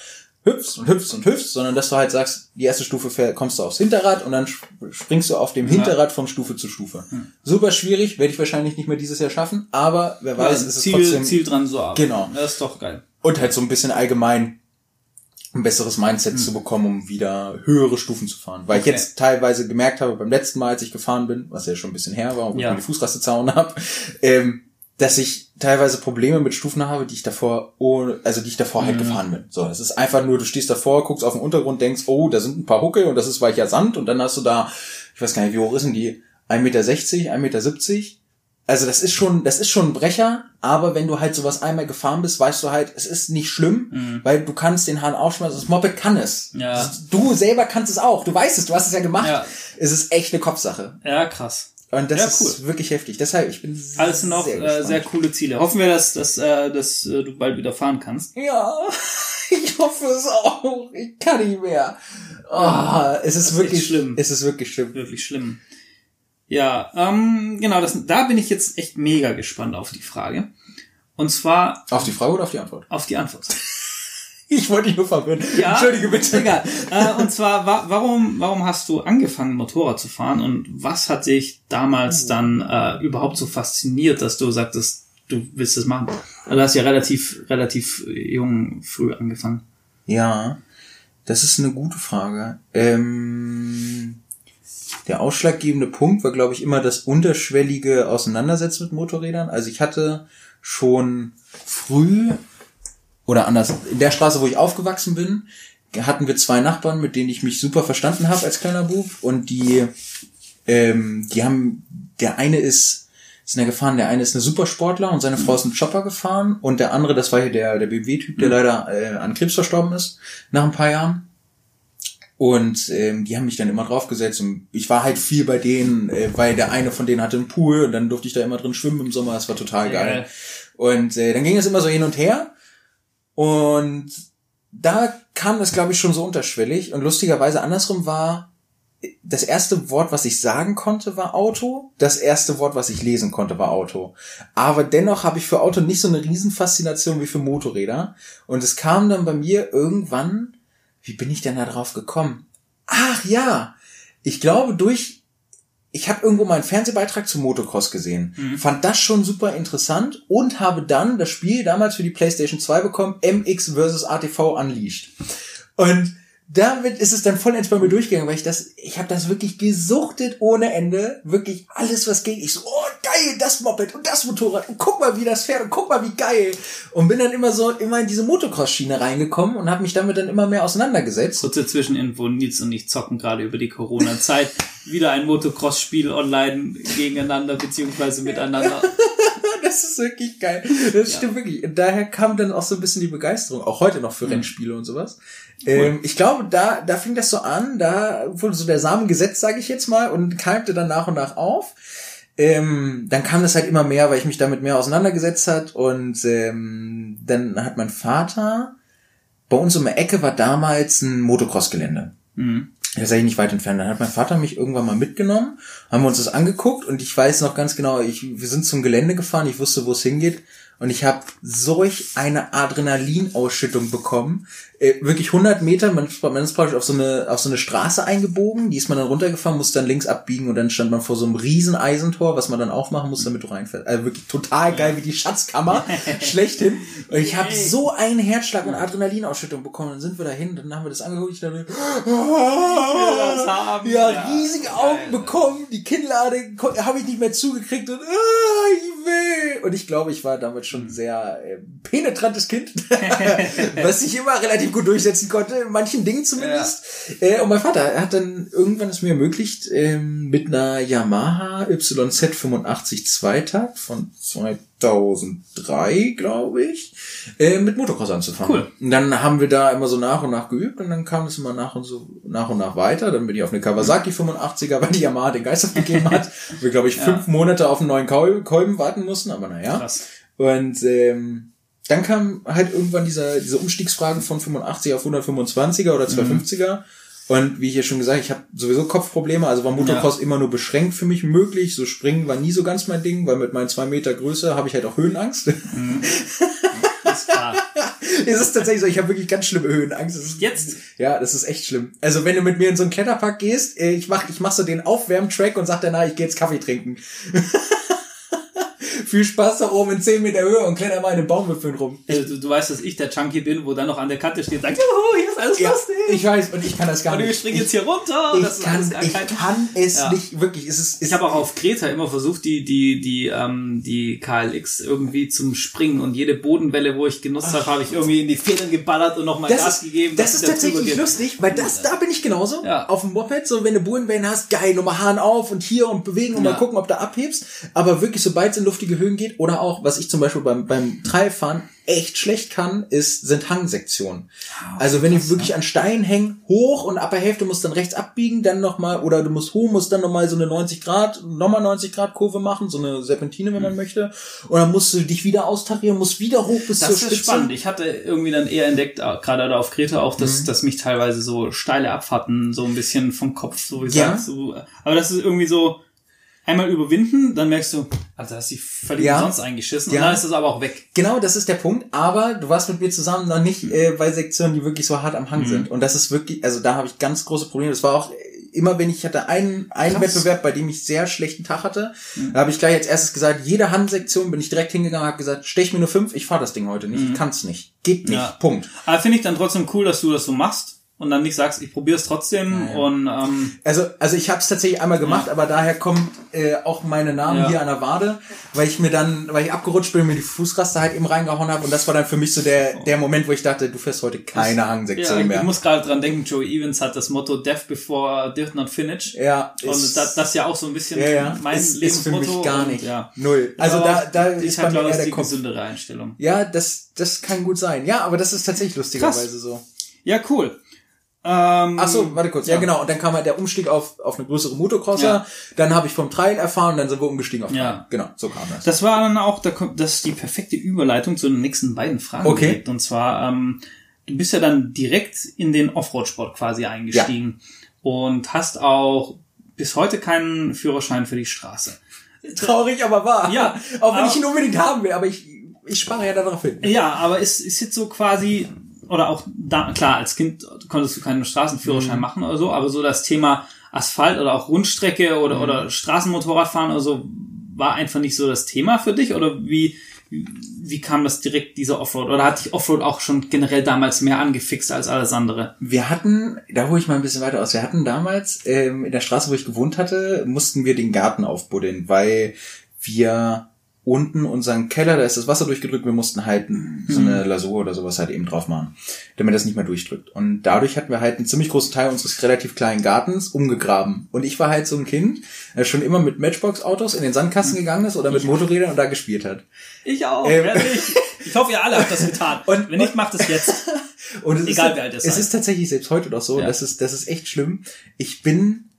hüpfst und hüpfst und hüpfst, sondern dass du halt sagst, die erste Stufe kommst du aufs Hinterrad und dann sp- springst du auf dem Hinterrad von Stufe zu Stufe. Super schwierig, werde ich wahrscheinlich nicht mehr dieses Jahr schaffen, aber wer weiß, Ja, es ist Ziel, trotzdem Ziel dran so arbeiten. Genau. Das ist doch geil. und halt so ein bisschen allgemein ein besseres Mindset zu bekommen, um wieder höhere Stufen zu fahren. Weil Okay. ich jetzt teilweise gemerkt habe, beim letzten Mal, als ich gefahren bin, was ja schon ein bisschen her war, wo Ja. ich mir die Fußraste zauen habe, ähm, dass ich teilweise Probleme mit Stufen habe, die ich davor, ohne, also die ich davor halt gefahren bin. So, es ist einfach nur, du stehst davor, guckst auf den Untergrund, denkst, oh, da sind ein paar Hucke und das ist weicher Sand und dann hast du da, ich weiß gar nicht, wie hoch ist denn die? 1,60 Meter, 1,70 Meter? Also das ist schon, das ist schon ein Brecher, aber wenn du halt sowas einmal gefahren bist, weißt du halt, es ist nicht schlimm, weil du kannst den Hahn aufschmeißen. Das Moped kann es. Ja. Das- Du selber kannst es auch. Du weißt es, du hast es ja gemacht. Ja. Es ist echt eine Kopfsache. Ja, krass. Und das Ja, ist wirklich heftig. Deshalb, ich bin Alles noch sehr, äh, sehr coole Ziele. Hoffen wir, dass, dass, äh, dass äh, du bald wieder fahren kannst. Ja, ich hoffe es auch. Ich kann nicht mehr. Oh, es ist ist wirklich schlimm. Es ist wirklich schlimm. Wirklich schlimm. Ja, ähm, genau, das, da bin ich jetzt echt mega gespannt auf die Frage. Und zwar Auf die Frage oder auf die Antwort? auf die Antwort. Ich wollte dich nur verwirren. Ja, Entschuldige bitte. Egal. Äh, und zwar, wa warum, warum hast du angefangen, Motorrad zu fahren und was hat dich damals dann äh, überhaupt so fasziniert, dass du sagtest, du willst das machen? Also du hast ja relativ, relativ jung, früh angefangen. Ja, das ist eine gute Frage. Ähm, der ausschlaggebende Punkt war, glaube ich, immer das unterschwellige Auseinandersetzen mit Motorrädern. Also ich hatte schon früh oder anders, in der Straße, wo ich aufgewachsen bin, hatten wir zwei Nachbarn, mit denen ich mich super verstanden habe als kleiner Bub und die, ähm, die haben, der eine ist, ist ja gefahren, der eine ist eine Supersportler und seine Frau ist einen Chopper gefahren und der andere, das war hier der, der BMW-Typ, der leider äh, an Krebs verstorben ist, nach ein paar Jahren. Und ähm, die haben mich dann immer draufgesetzt und ich war halt viel bei denen, äh, weil der eine von denen hatte einen Pool und dann durfte ich da immer drin schwimmen im Sommer, das war total geil. Geil. Und äh, dann ging es immer so hin und her und da kam das, glaube ich, schon so unterschwellig und lustigerweise andersrum war, das erste Wort, was ich sagen konnte, war Auto. Das erste Wort, was ich lesen konnte, war Auto. Aber dennoch habe ich für Auto nicht so eine Riesenfaszination wie für Motorräder. Und es kam dann bei mir irgendwann, wie bin ich denn da drauf gekommen? Ach ja, ich glaube durch, ich habe irgendwo mal einen Fernsehbeitrag zu Motocross gesehen, fand das schon super interessant und habe dann das Spiel damals für die PlayStation 2 bekommen, MX vs. ATV Unleashed. Und damit ist es dann vollends bei mir durchgegangen, weil ich das, ich habe das wirklich gesuchtet ohne Ende, wirklich alles was ging. Ich so, oh geil, das Moped und das Motorrad und guck mal, wie das fährt und guck mal, wie geil. Und bin dann immer so immer in diese Motocross-Schiene reingekommen und habe mich damit dann immer mehr auseinandergesetzt. Kurze Zwischeninfo, Nils und ich zocken gerade über die Corona-Zeit wieder ein Motocross-Spiel online gegeneinander beziehungsweise miteinander. Das ist wirklich geil. Das stimmt wirklich. Und daher kam dann auch so ein bisschen die Begeisterung, auch heute noch für Rennspiele und sowas. Ähm, ich glaube, da, da fing das so an, da wurde so der Samen gesetzt, sage ich jetzt mal, und keimte dann nach und nach auf. Ähm, dann kam das halt immer mehr, weil ich mich damit mehr auseinandergesetzt hat und ähm, dann hat mein Vater bei uns um die Ecke war damals ein Motocross-Gelände. Mhm. Das ist eigentlich nicht weit entfernt. Dann hat mein Vater mich irgendwann mal mitgenommen, haben wir uns das angeguckt und ich weiß noch ganz genau, ich, wir sind zum Gelände gefahren, ich wusste, wo es hingeht und ich habe solch eine Adrenalinausschüttung bekommen. Äh, wirklich 100 Meter, man, man ist praktisch auf so, eine, auf so eine Straße eingebogen, die ist man dann runtergefahren, musste dann links abbiegen und dann stand man vor so einem riesen Eisentor, was man dann aufmachen muss, damit du reinfährst. Also wirklich total geil, wie die Schatzkammer, schlechthin. Und ich habe so einen Herzschlag und Adrenalinausschüttung bekommen. Dann sind wir dahin, dann haben wir das angeguckt, ich dachte, das haben. ja, Ja, riesige Augen geil. bekommen, die Kinnlade habe ich nicht mehr zugekriegt und ah, ich will. Und ich glaube, ich war damals schon ein sehr äh, penetrantes Kind, was ich immer relativ gut durchsetzen konnte, in manchen Dingen zumindest. Äh, und mein Vater hat dann irgendwann es mir ermöglicht, ähm, mit einer Yamaha YZ85 Zweitakt von 2003, glaube ich, äh, mit Motocross anzufangen. Cool. Und dann haben wir da immer so nach und nach geübt und dann kam es immer nach und so nach und nach weiter. Dann bin ich auf eine Kawasaki 85er, weil die Yamaha den Geist aufgegeben hat. Wir, glaube ich, fünf Monate auf einen neuen Kol Kolben warten mussten, aber naja. Krass. Und ähm, dann kam halt irgendwann dieser, diese Umstiegsfrage von 85 auf 125er oder 250er. Und wie ich ja schon gesagt, ich habe sowieso Kopfprobleme, also war Motocross immer nur beschränkt für mich möglich. So springen war nie so ganz mein Ding, weil mit meinen zwei Meter Größe habe ich halt auch Höhenangst. Ist klar. es ist tatsächlich so, ich habe wirklich ganz schlimme Höhenangst. Ist, Jetzt? Ja, das ist echt schlimm. Also wenn du mit mir in so einen Kletterpark gehst, äh, ich mach, ich mach so den Aufwärmtrack und sag danach, ich gehe jetzt Kaffee trinken. Viel Spaß da oben in 10 Meter Höhe und kletter mal in den Baumwipfeln rum. Also, du, du weißt, dass ich der Junkie bin, wo dann noch an der Kante steht und sagt, juhu, hier ist alles Ja, lustig. ich weiß, und ich kann das gar und wir nicht. springen jetzt hier runter. Ich, ich, kann, ich kann es Ja. nicht, wirklich. Es ist, es Ich habe auch auf Kreta immer versucht, die, die, die, ähm, die KLX irgendwie zum Springen und jede Bodenwelle, wo ich genutzt habe, habe ich irgendwie in die Federn geballert und nochmal Gas ist, gegeben. das ist tatsächlich lustig, weil das, da bin ich genauso. Ja. Auf dem Moped, so wenn du Bodenwellen hast, geil, nochmal Hahn auf und hier und bewegen und mal gucken, ob du abhebst. Aber wirklich, sobald es in luftige Höhen geht, oder auch, was ich zum Beispiel beim, beim Trailfahren echt schlecht kann, ist, sind Hangsektionen. Also wenn ich wirklich an Steinen hänge, hoch und ab der Hälfte musst dann rechts abbiegen, dann nochmal, oder du musst hoch, musst dann nochmal so eine 90 Grad, nochmal 90 Grad Kurve machen, so eine Serpentine, wenn man möchte. Und dann musst du dich wieder austarieren, musst wieder hoch bis zur Das Spitze. ist spannend. Ich hatte irgendwie dann eher entdeckt, äh, gerade da auf Kreta auch, Mhm. dass, dass mich teilweise so steile Abfahrten so ein bisschen vom Kopf, so wie Ja. gesagt, so, aber das ist irgendwie so, einmal überwinden, dann merkst du, also hast du völlig Ja. sonst eingeschissen Ja. und dann ist das aber auch weg. Genau, das ist der Punkt. Aber du warst mit mir zusammen noch nicht Mhm. äh, bei Sektionen, die wirklich so hart am Hang sind. Und das ist wirklich, also da habe ich ganz große Probleme. Das war auch äh, immer, wenn ich hatte einen, einen Krass. Mhm. Wettbewerb, bei dem ich sehr schlechten Tag hatte, da habe ich gleich als erstes gesagt, jede Handsektion bin ich direkt hingegangen, habe gesagt, stech mir nur fünf, ich fahre das Ding heute nicht, ich kann's nicht, geht nicht, Mhm. Ja. Punkt. Aber finde ich dann trotzdem cool, dass du das so machst und dann nicht sagst, ich probiere es trotzdem Ja, ja. und ähm, Also, also ich habe es tatsächlich einmal gemacht, aber daher kommt äh, auch meine Namen Ja. hier an der Wade, weil ich mir dann, weil ich abgerutscht bin, mir die Fußraste halt eben reingehauen habe und das war dann für mich so der der Moment, wo ich dachte, du fährst heute keine ja, Hangsektion ich mehr. muss gerade dran denken, Joey Evans hat das Motto Death before Did not finish. ja, Und ist- das, das ja auch so ein bisschen ja, ja, mein ist, ist für Lebensmotto. mich gar und, nicht. Ja. Null. Also da, da ist ist bei halt, mir ich, eher der die Kopf. gesündere Einstellung. Ja, das, das kann gut sein. Ja, aber das ist tatsächlich lustigerweise so. Ja, cool. Ähm, Ach so, warte kurz. Ja, Ja. genau. Und dann kam halt der Umstieg auf, auf eine größere Motocrosser. Ja. Dann habe ich vom Trail erfahren, dann sind wir umgestiegen auf Trail. Ja. Genau, so kam das. Das war dann auch das ist die perfekte Überleitung zu den nächsten beiden Fragen. Okay. direkt. Und zwar, ähm, du bist ja dann direkt in den Offroad-Sport quasi eingestiegen und hast auch bis heute keinen Führerschein für die Straße. Traurig, aber wahr. Ja, Auch wenn ich ihn unbedingt haben will, aber ich, ich spare ja darauf hin. Ja, aber ist, ist jetzt so quasi, oder auch da, klar, als Kind konntest du keinen Straßenführerschein machen oder so, aber so das Thema Asphalt oder auch Rundstrecke oder, oder Straßenmotorradfahren oder so war einfach nicht so das Thema für dich oder wie, wie kam das direkt, dieser Offroad? Oder hat dich Offroad auch schon generell damals mehr angefixt als alles andere? Wir hatten, da hole ich mal ein bisschen weiter aus, wir hatten damals ähm, in der Straße, wo ich gewohnt hatte, mussten wir den Garten aufbuddeln, weil wir unten unseren Keller, da ist das Wasser durchgedrückt, wir mussten halt so eine Lasur oder sowas halt eben drauf machen, damit das nicht mehr durchdrückt. Und dadurch hatten wir halt einen ziemlich großen Teil unseres relativ kleinen Gartens umgegraben. Und ich war halt so ein Kind, das schon immer mit Matchbox-Autos in den Sandkasten gegangen ist oder mit Motorrädern und da gespielt hat. Ich auch, Ähm. ehrlich. Ich hoffe, ihr alle habt das getan. Und- Wenn nicht, macht es jetzt. Und es Egal, ist, wie alt ihr es ist tatsächlich selbst heute noch so, Ja. das ist, das ist echt schlimm. Ich bin,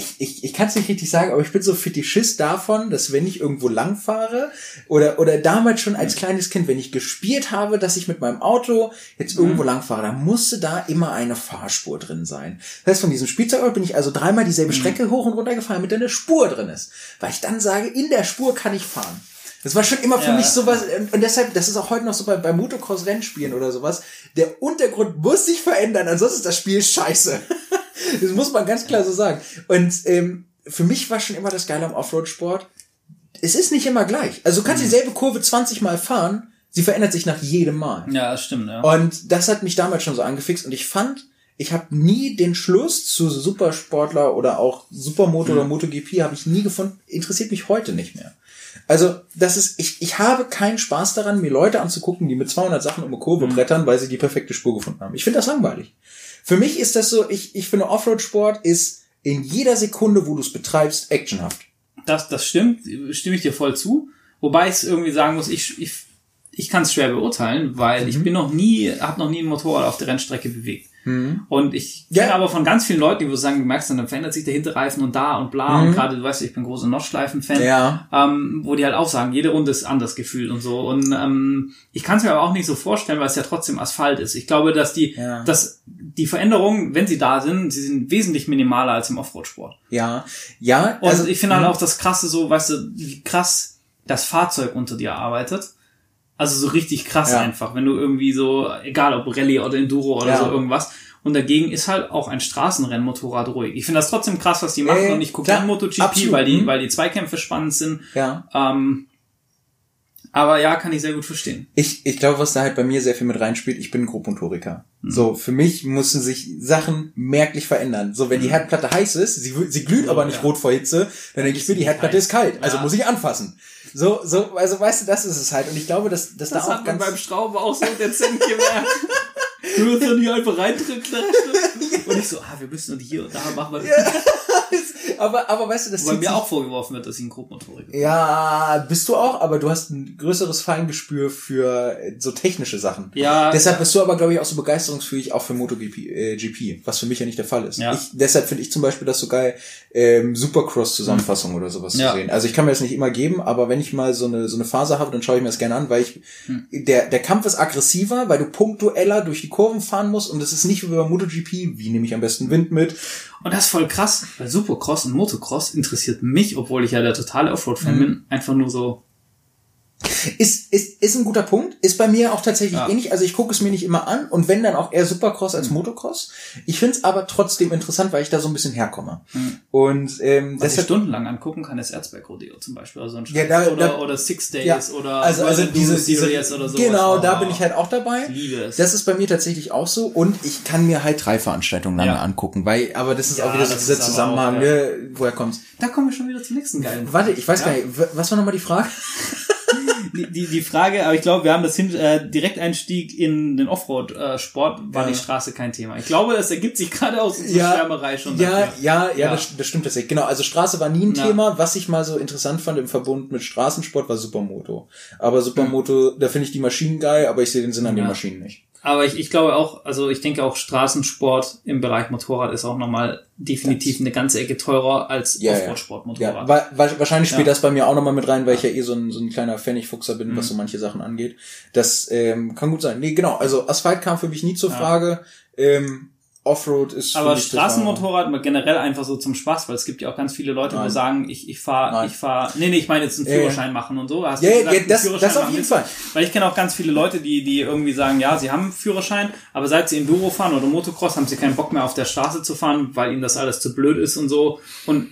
ich, ich, ich kann es nicht richtig sagen, aber ich bin so Fetischist davon, dass wenn ich irgendwo lang fahre oder, oder damals schon als kleines Kind, wenn ich gespielt habe, dass ich mit meinem Auto jetzt Mhm. irgendwo lang fahre, dann musste da immer eine Fahrspur drin sein. Das heißt, von diesem Spielzeugauto bin ich also dreimal Mhm. dieselbe Strecke hoch und runter gefahren, damit da eine Spur drin ist. Weil ich dann sage, in der Spur kann ich fahren. Das war schon immer für Ja. mich sowas, und- und deshalb, das ist auch heute noch so bei, bei Motocross-Rennspielen oder sowas, der Untergrund muss sich verändern, ansonsten ist das Spiel scheiße. das muss man ganz klar so sagen. Und ähm, für mich war schon immer das Geile am Offroad-Sport, es ist nicht immer gleich. Also du kannst dieselbe Kurve 20 Mal fahren, sie verändert sich nach jedem Mal. Ja, das stimmt, ja. Und das hat mich damals schon so angefixt und ich fand, ich habe nie den Schluss zu Supersportler oder auch Supermoto oder MotoGP habe ich nie gefunden, interessiert mich heute nicht mehr. Also, das ist, ich, ich habe keinen Spaß daran, mir Leute anzugucken, die mit 200 Sachen um eine Kurve brettern, weil sie die perfekte Spur gefunden haben. Ich finde das langweilig. Für mich ist das so, ich, ich finde Offroad-Sport ist in jeder Sekunde, wo du es betreibst, actionhaft. Das, das stimmt, stimme ich dir voll zu. Wobei ich es irgendwie sagen muss, ich, ich, ich kann es schwer beurteilen, weil Mhm. ich bin noch nie, habe noch nie ein Motorrad auf der Rennstrecke bewegt. Und ich Mhm. Ja. kenne aber von ganz vielen Leuten, die sagen, du merkst dann, dann verändert sich der Hinterreifen und da und bla. Mhm. Und gerade, du weißt, ich bin großer Nordschleifen-Fan, Ja. ähm, wo die halt auch sagen, jede Runde ist anders gefühlt und so. Und ähm, ich kann es mir aber auch nicht so vorstellen, weil es ja trotzdem Asphalt ist. Ich glaube, dass die, Ja. dass die Veränderungen, wenn sie da sind, sie sind wesentlich minimaler als im Offroad-Sport. Ja, ja. Und also ich finde halt mhm. auch das Krasse so, weißt du, wie krass das Fahrzeug unter dir arbeitet. Also so richtig krass Ja. einfach, wenn du irgendwie so, egal ob Rallye oder Enduro oder Ja. so irgendwas. Und dagegen ist halt auch ein Straßenrennmotorrad ruhig. Ich finde das trotzdem krass, was die machen. Ey, und ich gucke gerne MotoGP, absolut, weil die, mhm. weil die Zweikämpfe spannend sind. Ja. Ähm, aber ja, kann ich sehr gut verstehen. Ich, ich glaube, was da halt bei mir sehr viel mit reinspielt, ich bin Grobmotoriker. So, für mich mussten sich Sachen merklich verändern. So, wenn die Herdplatte heiß ist, sie, sie glüht aber nicht ja. rot vor Hitze, dann denke ich mir, die Herdplatte heiß. ist kalt, also Ja. muss ich anfassen. So, so, also weißt du, das ist es halt. Und ich glaube, dass, dass Das da auch hat man beim Schrauben auch so dezent gemerkt. Du hast ja nicht einfach reindrücken. Und ich so, ah, wir müssen und hier und da machen wir. Aber, aber weißt du, das Weil mir auch vorgeworfen wird, dass ich ein Grobmotoriker bin. Ja, bist du auch, aber du hast ein größeres Feingespür für äh, so technische Sachen. Ja. Deshalb bist du aber, glaube ich, auch so begeisterungsfähig auch für MotoGP, äh, GP, was für mich ja nicht der Fall ist. Ja. Ich, deshalb finde ich zum Beispiel das so geil, ähm, Supercross-Zusammenfassung oder sowas Ja. zu sehen. Also ich kann mir das nicht immer geben, aber wenn ich mal so eine, so eine Phase habe, dann schaue ich mir das gerne an, weil ich, Hm. der, der Kampf ist aggressiver, weil du punktueller durch die Kurven fahren musst und es ist nicht wie bei MotoGP, wie nehme ich am besten Wind mit. Und das ist voll krass, weil Supercross und Motocross interessiert mich, obwohl ich ja der totale Offroad-Fan Mhm. bin, einfach nur so, Ist, ist, ist ein guter Punkt. Ist bei mir auch tatsächlich Ja. ähnlich. Also ich gucke es mir nicht immer an und wenn dann auch eher Supercross Mhm. als Motocross. Ich finde es aber trotzdem interessant, weil ich da so ein bisschen herkomme. Mhm. Und ähm, was ich deshalb stundenlang angucken kann, ist Erzberg-Rodeo zum Beispiel. Also ein Ja, da- oder, da- oder Six Days Ja, oder also, also World diese, Series oder sowas. genau, da Oh, bin ich halt auch dabei. Ich liebe es. Das ist bei mir tatsächlich auch so und ich kann mir halt drei Veranstaltungen lange Ja. angucken, weil, aber das ist Ja, auch wieder so das dieser Zusammenhang, auch, ne? woher kommt's? da kommen wir schon wieder zum nächsten geilen. Warte, ich weiß Ja. gar nicht, was war nochmal die Frage? Die, die, die Frage, aber ich glaube, wir haben das hin, äh, Direkteinstieg in den Offroad-Sport, war Ja. die Straße kein Thema. Ich glaube, das ergibt sich gerade aus unserer Ja, Schwärmerei schon. Ja, dafür. ja, ja, Ja. Das, das stimmt tatsächlich. Genau, also Straße war nie ein Ja. Thema. Was ich mal so interessant fand im Verbund mit Straßensport war Supermoto. Aber Supermoto, da finde ich die Maschinen geil, aber ich sehe den Sinn an den. Maschinen nicht. Aber ich, ich glaube auch, also ich denke auch Straßensport im Bereich Motorrad ist auch nochmal definitiv eine ganze Ecke teurer als Ja, ja. Offroad-Sport, Ja, Motorrad. wa wahrscheinlich spielt Ja. das bei mir auch nochmal mit rein, weil ich ja eh so ein, so ein kleiner Pfennigfuchser bin, was Mhm. so manche Sachen angeht. Das ähm, kann gut sein. Nee, genau, also Asphalt kam für mich nie zur Ja. Frage. Ähm, Offroad ist Aber Straßenmotorrad mal generell einfach so zum Spaß, weil es gibt ja auch ganz viele Leute, Nein. die sagen, ich, ich fahre, ich fahre, nee, nee, ich meine jetzt einen. Führerschein machen und so. Hast ja, gesagt, einen das, Führerschein das auf jeden? Fall. Weil ich kenne auch ganz viele Leute, die, die irgendwie sagen, ja, sie haben einen Führerschein, aber seit sie Enduro fahren oder Motocross, haben sie keinen Bock mehr auf der Straße zu fahren, weil ihnen das alles zu blöd ist und so. Und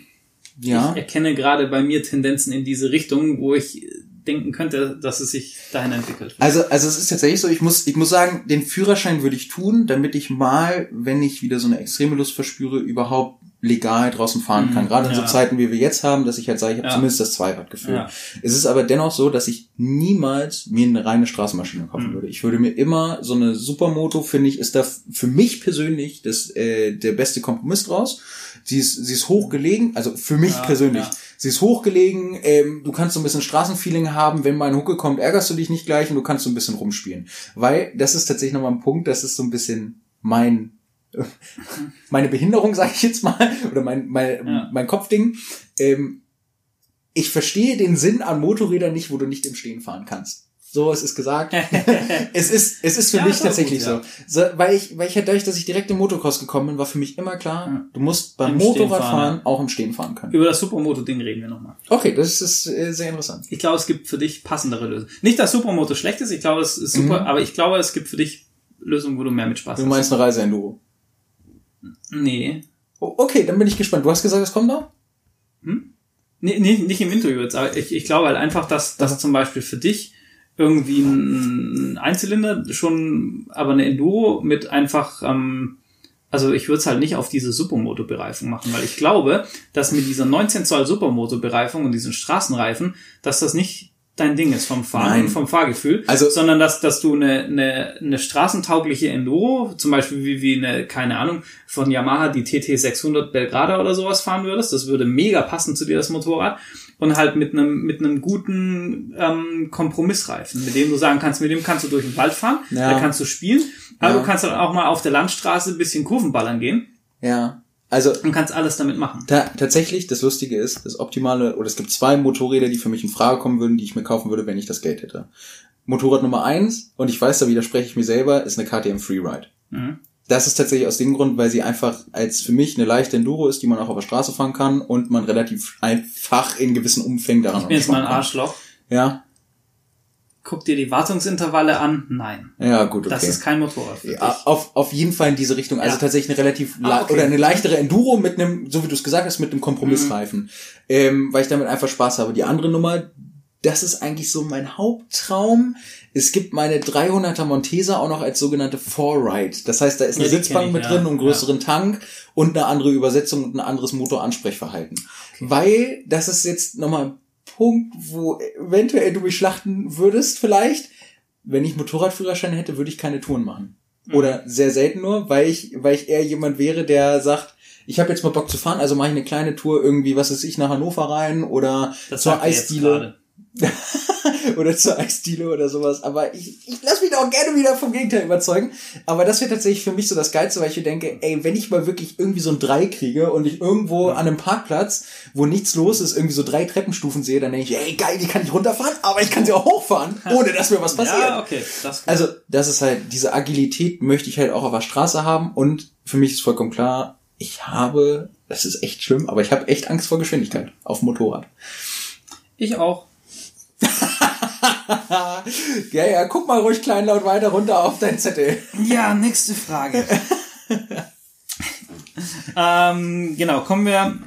Ja. ich erkenne gerade bei mir Tendenzen in diese Richtung, wo ich denken könnte, dass es sich dahin entwickelt. Also, also es ist tatsächlich so, ich muss, ich muss sagen, den Führerschein würde ich tun, damit ich mal, wenn ich wieder so eine extreme Lust verspüre, überhaupt legal draußen fahren kann. Mhm, Gerade in so ja. Zeiten, wie wir jetzt haben, dass ich halt sage, ich habe Ja. zumindest das Zweiradgefühl. Ja. Es ist aber dennoch so, dass ich niemals mir eine reine Straßenmaschine kaufen Mhm. würde. Ich würde mir immer so eine Supermoto, finde ich, ist da für mich persönlich das, äh, der beste Kompromiss draus. Sie ist, sie ist hochgelegen, also für mich Ja, persönlich. Sie ist hochgelegen, ähm, du kannst so ein bisschen Straßenfeeling haben, wenn mal ein Hucke kommt, ärgerst du dich nicht gleich und du kannst so ein bisschen rumspielen. Weil, das ist tatsächlich nochmal ein Punkt, das ist so ein bisschen mein, meine Behinderung, sage ich jetzt mal, oder mein, mein, Ja. mein Kopfding. Ähm, ich verstehe den Sinn an Motorrädern nicht, wo du nicht im Stehen fahren kannst. So, es ist gesagt. es ist, es ist für Ja, mich tatsächlich gut, so. so. Weil ich, weil ich halt dadurch, dass ich direkt im Motocross gekommen bin, war für mich immer klar, Ja. du musst beim Im Motorradfahren fahren, auch im Stehen fahren können. Über das Supermoto-Ding reden wir nochmal. Okay, das ist äh, sehr interessant. Ich glaube, es gibt für dich passendere Lösungen. Nicht, dass Supermoto schlecht ist, ich glaube, es ist super, Mhm. aber ich glaube, es gibt für dich Lösungen, wo du mehr mit Spaß Du hast. meinst eine Reise-Enduro. Nee. Oh, okay, dann bin ich gespannt. Du hast gesagt, es kommt noch? Nee, nee, nicht im Interview jetzt, aber ich, ich glaube halt einfach, dass, dass zum Beispiel für dich irgendwie ein Einzylinder schon, aber eine Enduro mit einfach, ähm, also ich würde es halt nicht auf diese Supermoto-Bereifung machen, weil ich glaube, dass mit dieser 19 Zoll Supermoto-Bereifung und diesen Straßenreifen, dass das nicht dein Ding ist vom Fahren Nein. vom Fahrgefühl, Also- sondern dass, dass du eine, eine, eine straßentaugliche Enduro, zum Beispiel wie, wie eine, keine Ahnung, von Yamaha die TT600 Belgrada oder sowas fahren würdest, das würde mega passen zu dir, das Motorrad, und halt mit einem, mit einem guten ähm, Kompromissreifen, mit dem du sagen kannst, mit dem kannst du durch den Wald fahren, Ja. da kannst du spielen, aber Ja. du kannst dann auch mal auf der Landstraße ein bisschen Kurvenballern gehen Ja. Also, und kannst alles damit machen. ta tatsächlich, das Lustige ist, das optimale, oder es gibt zwei Motorräder, die für mich in Frage kommen würden, die ich mir kaufen würde, wenn ich das Geld hätte. Motorrad Nummer eins, und ich weiß, da widerspreche ich mir selber, ist eine KTM Freeride. Mhm. Das ist tatsächlich aus dem Grund, weil sie einfach als für mich eine leichte Enduro ist, die man auch auf der Straße fahren kann und man relativ einfach in gewissen Umfängen daran Ich bin jetzt mal ein fahren kann. Arschloch. Ja, Guck dir die Wartungsintervalle an. Nein. ja, gut, okay. Das ist kein Motorrad für Ja, dich. auf, auf jeden Fall in diese Richtung. Also Ja. tatsächlich eine relativ Ah, okay. oder eine leichtere Enduro mit einem, so wie du es gesagt hast, mit einem Kompromissreifen. Mhm. Ähm, weil ich damit einfach Spaß habe. Die andere Nummer, das ist eigentlich so mein Haupttraum. Es gibt meine 300er Montesa auch noch als sogenannte Four-Ride. Das heißt, da ist eine Ja, Sitzbank ich, mit ja. drin und einen größeren Tank und eine andere Übersetzung und ein anderes Motoransprechverhalten. Weil das ist jetzt nochmal ein Punkt, wo eventuell du mich schlachten würdest vielleicht. Wenn ich Motorradführerschein hätte, würde ich keine Touren machen. Mhm. Oder sehr selten nur, weil ich, weil ich eher jemand wäre, der sagt, ich habe jetzt mal Bock zu fahren, also mache ich eine kleine Tour irgendwie, was weiß ich, nach Hannover rein oder Das zur Eisdiele. oder zur Eisdiele oder sowas. Aber ich, ich lasse mich da auch gerne wieder vom Gegenteil überzeugen. Aber das wäre tatsächlich für mich so das Geilste, weil ich mir denke, ey, wenn ich mal wirklich irgendwie so ein Drei kriege und ich irgendwo an einem Parkplatz, wo nichts los ist, irgendwie so drei Treppenstufen sehe, dann denke ich, ey, geil, die kann ich runterfahren, aber ich kann sie auch hochfahren, ohne dass mir was passiert. Ja, okay. Das Also, das ist halt, diese Agilität möchte ich halt auch auf der Straße haben und für mich ist vollkommen klar, ich habe, das ist echt schlimm, aber ich habe echt Angst vor Geschwindigkeit auf dem Motorrad. ich auch. Ja, ja, guck mal ruhig kleinlaut weiter runter auf dein Zettel. Ja, nächste Frage. ähm, genau, kommen wir,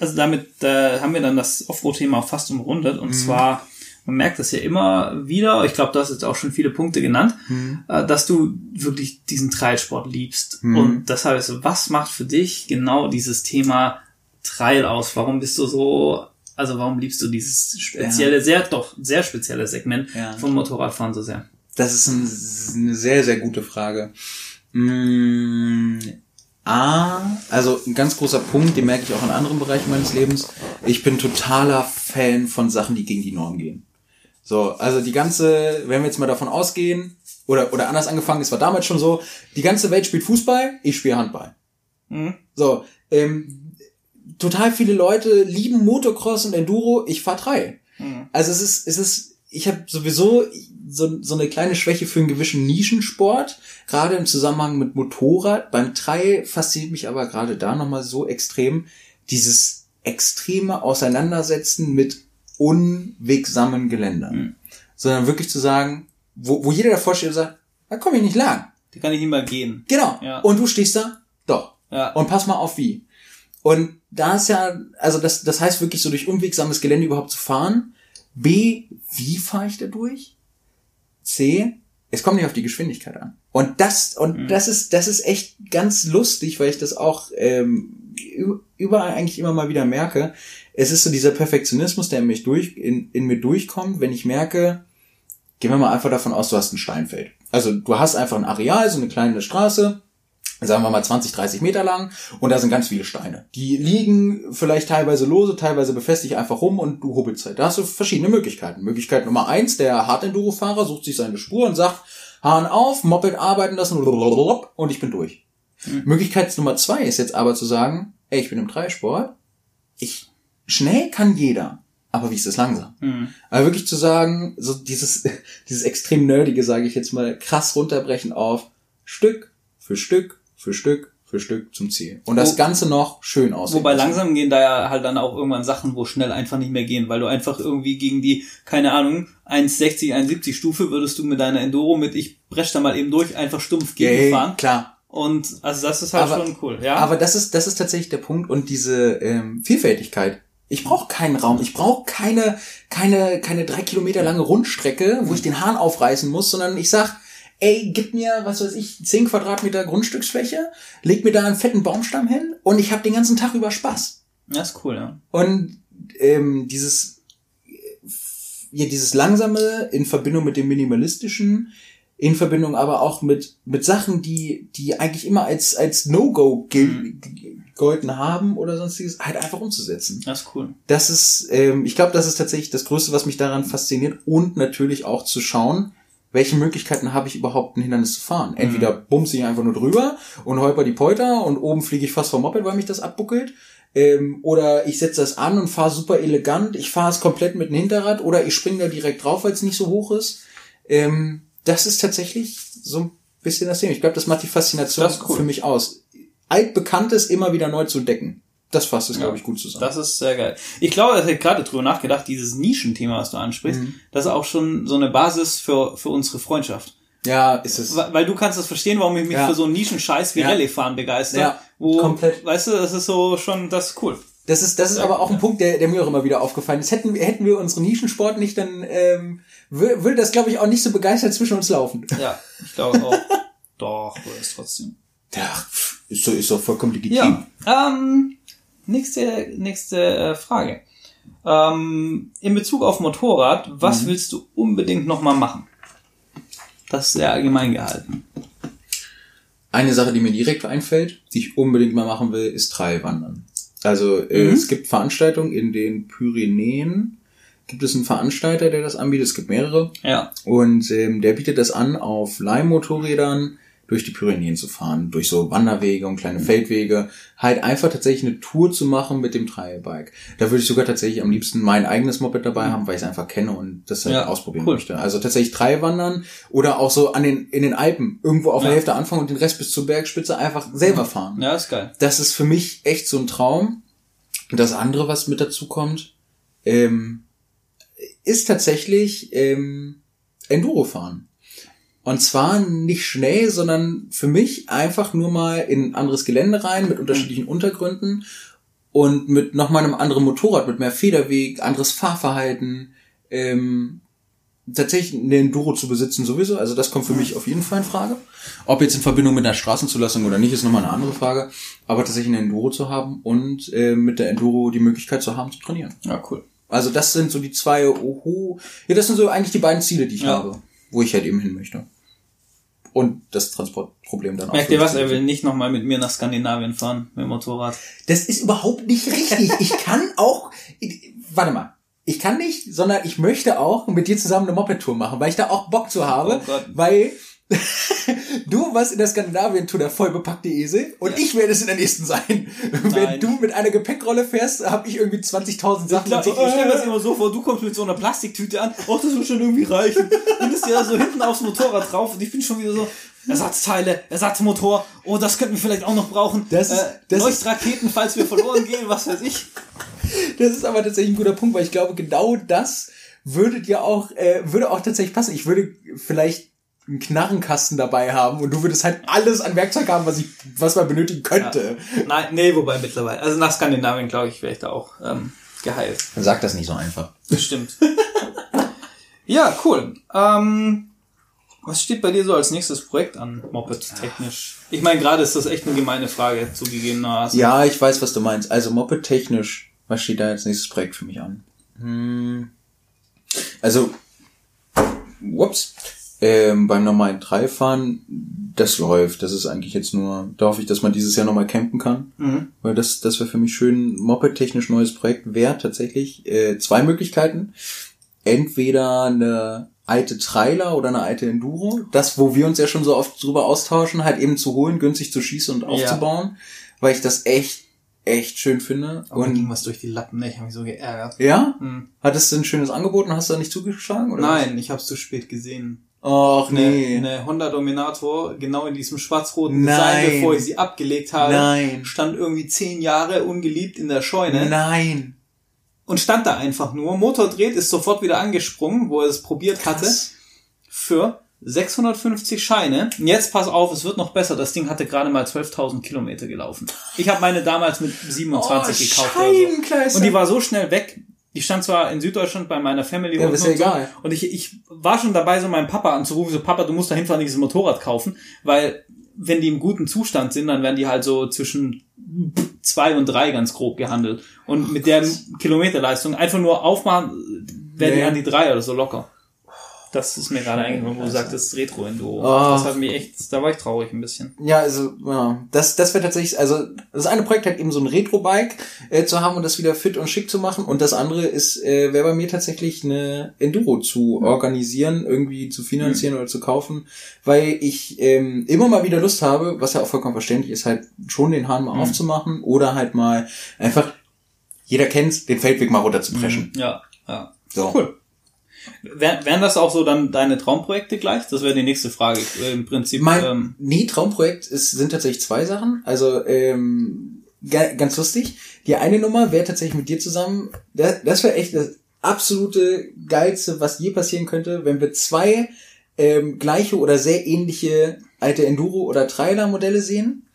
also damit äh, haben wir dann das Offroad-Thema fast umrundet. Und zwar, man merkt das ja immer wieder, ich glaube, du hast jetzt auch schon viele Punkte genannt, äh, dass du wirklich diesen Trailsport liebst. Und deshalb ist, was macht für dich genau dieses Thema Trail aus? Warum bist du so, also warum liebst du dieses spezielle, sehr, doch, sehr spezielle Segment Ja. vom Motorradfahren so sehr? Das ist ein, eine sehr, sehr gute Frage. Mm, A, also ein ganz großer Punkt, den merke ich auch in anderen Bereichen meines Lebens. Ich bin totaler Fan von Sachen, die gegen die Norm gehen. So, also die ganze, wenn wir jetzt mal davon ausgehen, oder, oder anders angefangen, es war damals schon so, die ganze Welt spielt Fußball, ich spiele Handball. Mhm. So, ähm, total viele Leute lieben Motocross und Enduro, ich fahr Trail. Mhm. Also es ist, es ist, ich habe sowieso so, so eine kleine Schwäche für einen gewissen Nischensport, gerade im Zusammenhang mit Motorrad. Beim Trail fasziniert mich aber gerade da nochmal so extrem dieses extreme Auseinandersetzen mit unwegsamen Geländern. Mhm. Sondern wirklich zu sagen, wo, wo jeder davor steht und sagt, da komme ich nicht lang. Die kann ich nicht mal gehen. Genau. Ja. Und du stehst da? Doch. Ja. Und pass mal auf wie. Und da ist ja, also das, das heißt wirklich so durch unwegsames Gelände überhaupt zu fahren. B, wie fahre ich da durch? C, es kommt nicht auf die Geschwindigkeit an. Und das, und das ist, das ist echt ganz lustig, weil ich das auch ähm, überall eigentlich immer mal wieder merke. Es ist so dieser Perfektionismus, der in mich durch, in, in mir durchkommt, wenn ich merke, gehen wir mal einfach davon aus, du hast ein Steinfeld. Also du hast einfach ein Areal, so eine kleine Straße, sagen wir mal 20, 30 Meter lang und da sind ganz viele Steine. Die liegen vielleicht teilweise lose, teilweise befestigt einfach rum und du hubbelst halt. Da hast du verschiedene Möglichkeiten. Möglichkeit Nummer eins, der Hard-Enduro-Fahrer sucht sich seine Spur und sagt, Hahn auf, Moped arbeiten lassen und ich bin durch. Möglichkeit Nummer zwei ist jetzt aber zu sagen, ey, ich bin im Dreisport, ich, schnell kann jeder, aber wie ist das langsam? Mhm. Aber wirklich zu sagen, so dieses, dieses extrem nerdige, sage ich jetzt mal, krass runterbrechen auf Stück für Stück für Stück für Stück zum Ziel. Und das Ganze noch schön aussehen. Wobei lassen. langsam gehen da ja halt dann auch irgendwann Sachen, wo schnell einfach nicht mehr gehen, weil du einfach irgendwie gegen die, keine Ahnung, 1,60, 1,70 Stufe würdest du mit deiner Enduro mit, ich breche da mal eben durch, einfach stumpf Yay, gegenfahren. klar. Und also das ist halt Aber- schon cool, ja. Aber das ist, das ist tatsächlich der Punkt und diese ähm, Vielfältigkeit. Ich brauche keinen Raum, ich brauche keine, keine, keine drei Kilometer lange Rundstrecke, wo ich den Hahn aufreißen muss, sondern ich sag, ey, gib mir, was weiß ich, 10 Quadratmeter Grundstücksfläche, leg mir da einen fetten Baumstamm hin und ich habe den ganzen Tag über Spaß. das ist cool, ja. Und ähm, dieses, ja, dieses Langsame in Verbindung mit dem Minimalistischen, in Verbindung aber auch mit, mit Sachen, die, die eigentlich immer als, als No-Go gel- gegolten haben oder sonstiges, halt einfach umzusetzen. Das ist cool. Das ist, ähm, ich glaube, das ist tatsächlich das Größte, was mich daran fasziniert und natürlich auch zu schauen, welche Möglichkeiten habe ich überhaupt ein Hindernis zu fahren. Entweder bumse ich einfach nur drüber und holper die Polter und oben fliege ich fast vom Moped, weil mich das abbuckelt. Ähm, oder ich setze das an und fahre super elegant. Ich fahre es komplett mit dem Hinterrad oder ich springe da direkt drauf, weil es nicht so hoch ist. Ähm, das ist tatsächlich so ein bisschen das Thema. Ich glaube, das macht die Faszination cool. für mich aus. Altbekanntes immer wieder neu zu entdecken. Das fasst es, Ja. glaube ich, gut zusammen. Das ist sehr geil. Ich glaube, ich habe gerade drüber nachgedacht, dieses Nischenthema, was du ansprichst, Mhm. das ist auch schon so eine Basis für, für unsere Freundschaft. ja, ist es. Weil weil du kannst das verstehen, warum ich mich Ja. für so einen Nischenscheiß wie Ja. Rallye-Fahren begeister. Ja, wo, komplett. Weißt du, das ist so schon, das ist cool. Das ist, das ist aber auch ein Punkt, der, der mir auch immer wieder aufgefallen ist. Hätten, wir- hätten wir unseren Nischensport nicht, dann ähm, wür- würde das, glaube ich, auch nicht so begeistert zwischen uns laufen. Ja, ich glaube auch. Doch, du ist trotzdem. Ja, ist, so, ist doch vollkommen legitim. Ja, ähm, nächste, nächste äh, Frage. Ähm, in Bezug auf Motorrad, was Mhm. willst du unbedingt nochmal machen? Das ist sehr allgemein gehalten. Eine Sache, die mir direkt einfällt, die ich unbedingt mal machen will, ist Trailwandern. Also äh, Mhm. es gibt Veranstaltungen in den Pyrenäen, gibt es einen Veranstalter, der das anbietet. Es gibt mehrere. Ja. Und ähm, der bietet das an, auf Leihmotorrädern durch die Pyrenäen zu fahren, durch so Wanderwege und kleine Feldwege, halt einfach tatsächlich eine Tour zu machen mit dem Trailbike. Da würde ich sogar tatsächlich am liebsten mein eigenes Moped dabei haben, weil ich es einfach kenne und das halt Ja, ausprobieren cool. möchte. Also tatsächlich Trailwandern oder auch so an den in den Alpen irgendwo auf der Ja. Hälfte anfangen und den Rest bis zur Bergspitze einfach selber fahren. Ja, ist geil. Das ist für mich echt so ein Traum. Und das andere, was mit dazu kommt, ähm, ist tatsächlich ähm, Enduro fahren. Und zwar nicht schnell, sondern für mich einfach nur mal in ein anderes Gelände rein mit unterschiedlichen Untergründen und mit nochmal einem anderen Motorrad, mit mehr Federweg, anderes Fahrverhalten. Ähm, tatsächlich eine Enduro zu besitzen sowieso, also das kommt für mich auf jeden Fall in Frage. Ob jetzt in Verbindung mit einer Straßenzulassung oder nicht, ist nochmal eine andere Frage. Aber tatsächlich eine Enduro zu haben und äh, mit der Enduro die Möglichkeit zu haben, zu trainieren. Ja, cool. Also das sind so die zwei, oho, ja, das sind so eigentlich die beiden Ziele, die ich Ja. habe, wo ich halt eben hin möchte. Und das Transportproblem dann auch. Merkt ihr was? Er will nicht nochmal mit mir nach Skandinavien fahren mit dem Motorrad. Das ist überhaupt nicht richtig. Ich kann auch, ich, warte mal. Ich kann nicht, sondern ich möchte auch mit dir zusammen eine Moped-Tour machen, weil ich da auch Bock zu habe, Oh Gott. weil du warst in der Skandinavien-Tour der vollbepackte Esel und Ja. ich werde es in der nächsten sein. Wenn Nein. du mit einer Gepäckrolle fährst, habe ich irgendwie 20.000 Sachen. Klar, so, ich, ich stelle mir das immer so vor, du kommst mit so einer Plastiktüte an, ach, das wird schon irgendwie reichen. Dann ist ja so hinten aufs Motorrad drauf und ich bin schon wieder so, Ersatzteile, Ersatzmotor, oh, das könnten wir vielleicht auch noch brauchen. Das ist- äh, das ist- Leuchtraketen, falls wir verloren gehen, was weiß ich. Das ist aber tatsächlich ein guter Punkt, weil ich glaube, genau das würde dir auch, äh, würde auch tatsächlich passen. Ich würde vielleicht einen Knarrenkasten dabei haben und du würdest halt alles an Werkzeug haben, was ich, was man benötigen könnte. Nein, nee, wobei mittlerweile. Also nach Skandinavien, glaube ich, wäre ich da auch ähm, geheilt. Sag das nicht so einfach. Bestimmt. ja, cool. Ähm, was steht bei dir so als nächstes Projekt an, Moped technisch? Ich meine, gerade ist das echt eine gemeine Frage, zugegebenermaßen. Ja, ich weiß, was du meinst. Also Moped technisch, was steht da als nächstes Projekt für mich an? Hm. Also, whoops, ähm, beim normalen Dreifahren, das läuft. Das ist eigentlich jetzt nur, da hoffe ich, dass man dieses Jahr nochmal campen kann. Mhm. Weil das, das wäre für mich schön. Moped-technisch neues Projekt wäre tatsächlich äh, zwei Möglichkeiten. Entweder eine alte Trailer oder eine alte Enduro. Das, wo wir uns ja schon so oft drüber austauschen, halt eben zu holen, günstig zu schießen und aufzubauen. Weil ich das echt, echt schön finde. Und ging Und was durch die Lappen, ne? ich habe mich so geärgert. ja? Hm. Hattest du ein schönes Angebot und hast du da nicht zugeschlagen? Oder Nein, ich habe es zu spät gesehen. Och, nee. Eine, eine Honda Dominator, genau in diesem schwarz-roten. Design, bevor ich sie abgelegt habe, Nein. stand irgendwie zehn Jahre ungeliebt in der Scheune Nein. und stand da einfach nur. Motor dreht, ist sofort wieder angesprungen, wo er es probiert hatte. Krass. für 650 Scheine. Und jetzt pass auf, es wird noch besser. Das Ding hatte gerade mal 12.000 Kilometer gelaufen. Ich habe meine damals mit 27 gekauft oder so. Und die war so schnell weg. Die stand zwar in Süddeutschland bei meiner Family Ja, unten ist ja und so. egal. Und ich, ich war schon dabei, so meinen Papa anzurufen, so Papa, du musst da hinfahren, dieses Motorrad kaufen, weil wenn die im guten Zustand sind, dann werden die halt so zwischen zwei und drei ganz grob gehandelt. Und mit der Kilometerleistung einfach nur aufmachen, werden die Nee. an die drei oder so locker. Das ist mir gerade eingefallen, wo du sagtest, Retro-Enduro. Oh. Das hat mich echt, da war ich traurig ein bisschen. Ja, also, ja, das, das wäre tatsächlich, also, das eine Projekt hat eben so ein Retro-Bike äh, zu haben und das wieder fit und schick zu machen und das andere ist, äh, wäre bei mir tatsächlich eine Enduro zu organisieren, irgendwie zu finanzieren oder zu kaufen, weil ich ähm, immer mal wieder Lust habe, was ja auch vollkommen verständlich ist, halt schon den Hahn mal aufzumachen oder halt mal einfach, jeder kennt's, den Feldweg mal runterzupreschen. Ja, ja. So. Cool. Wär, wären das auch so dann deine Traumprojekte gleich? Das wäre die nächste Frage. Äh, Im Prinzip. Mein ähm, nee, Traumprojekt ist, sind tatsächlich zwei Sachen. Also ähm, ga, ganz lustig. Die eine Nummer wäre tatsächlich mit dir zusammen. Das, das wäre echt das absolute geilste, was je passieren könnte, wenn wir zwei ähm, gleiche oder sehr ähnliche alte Enduro oder Trailer Modelle sehen,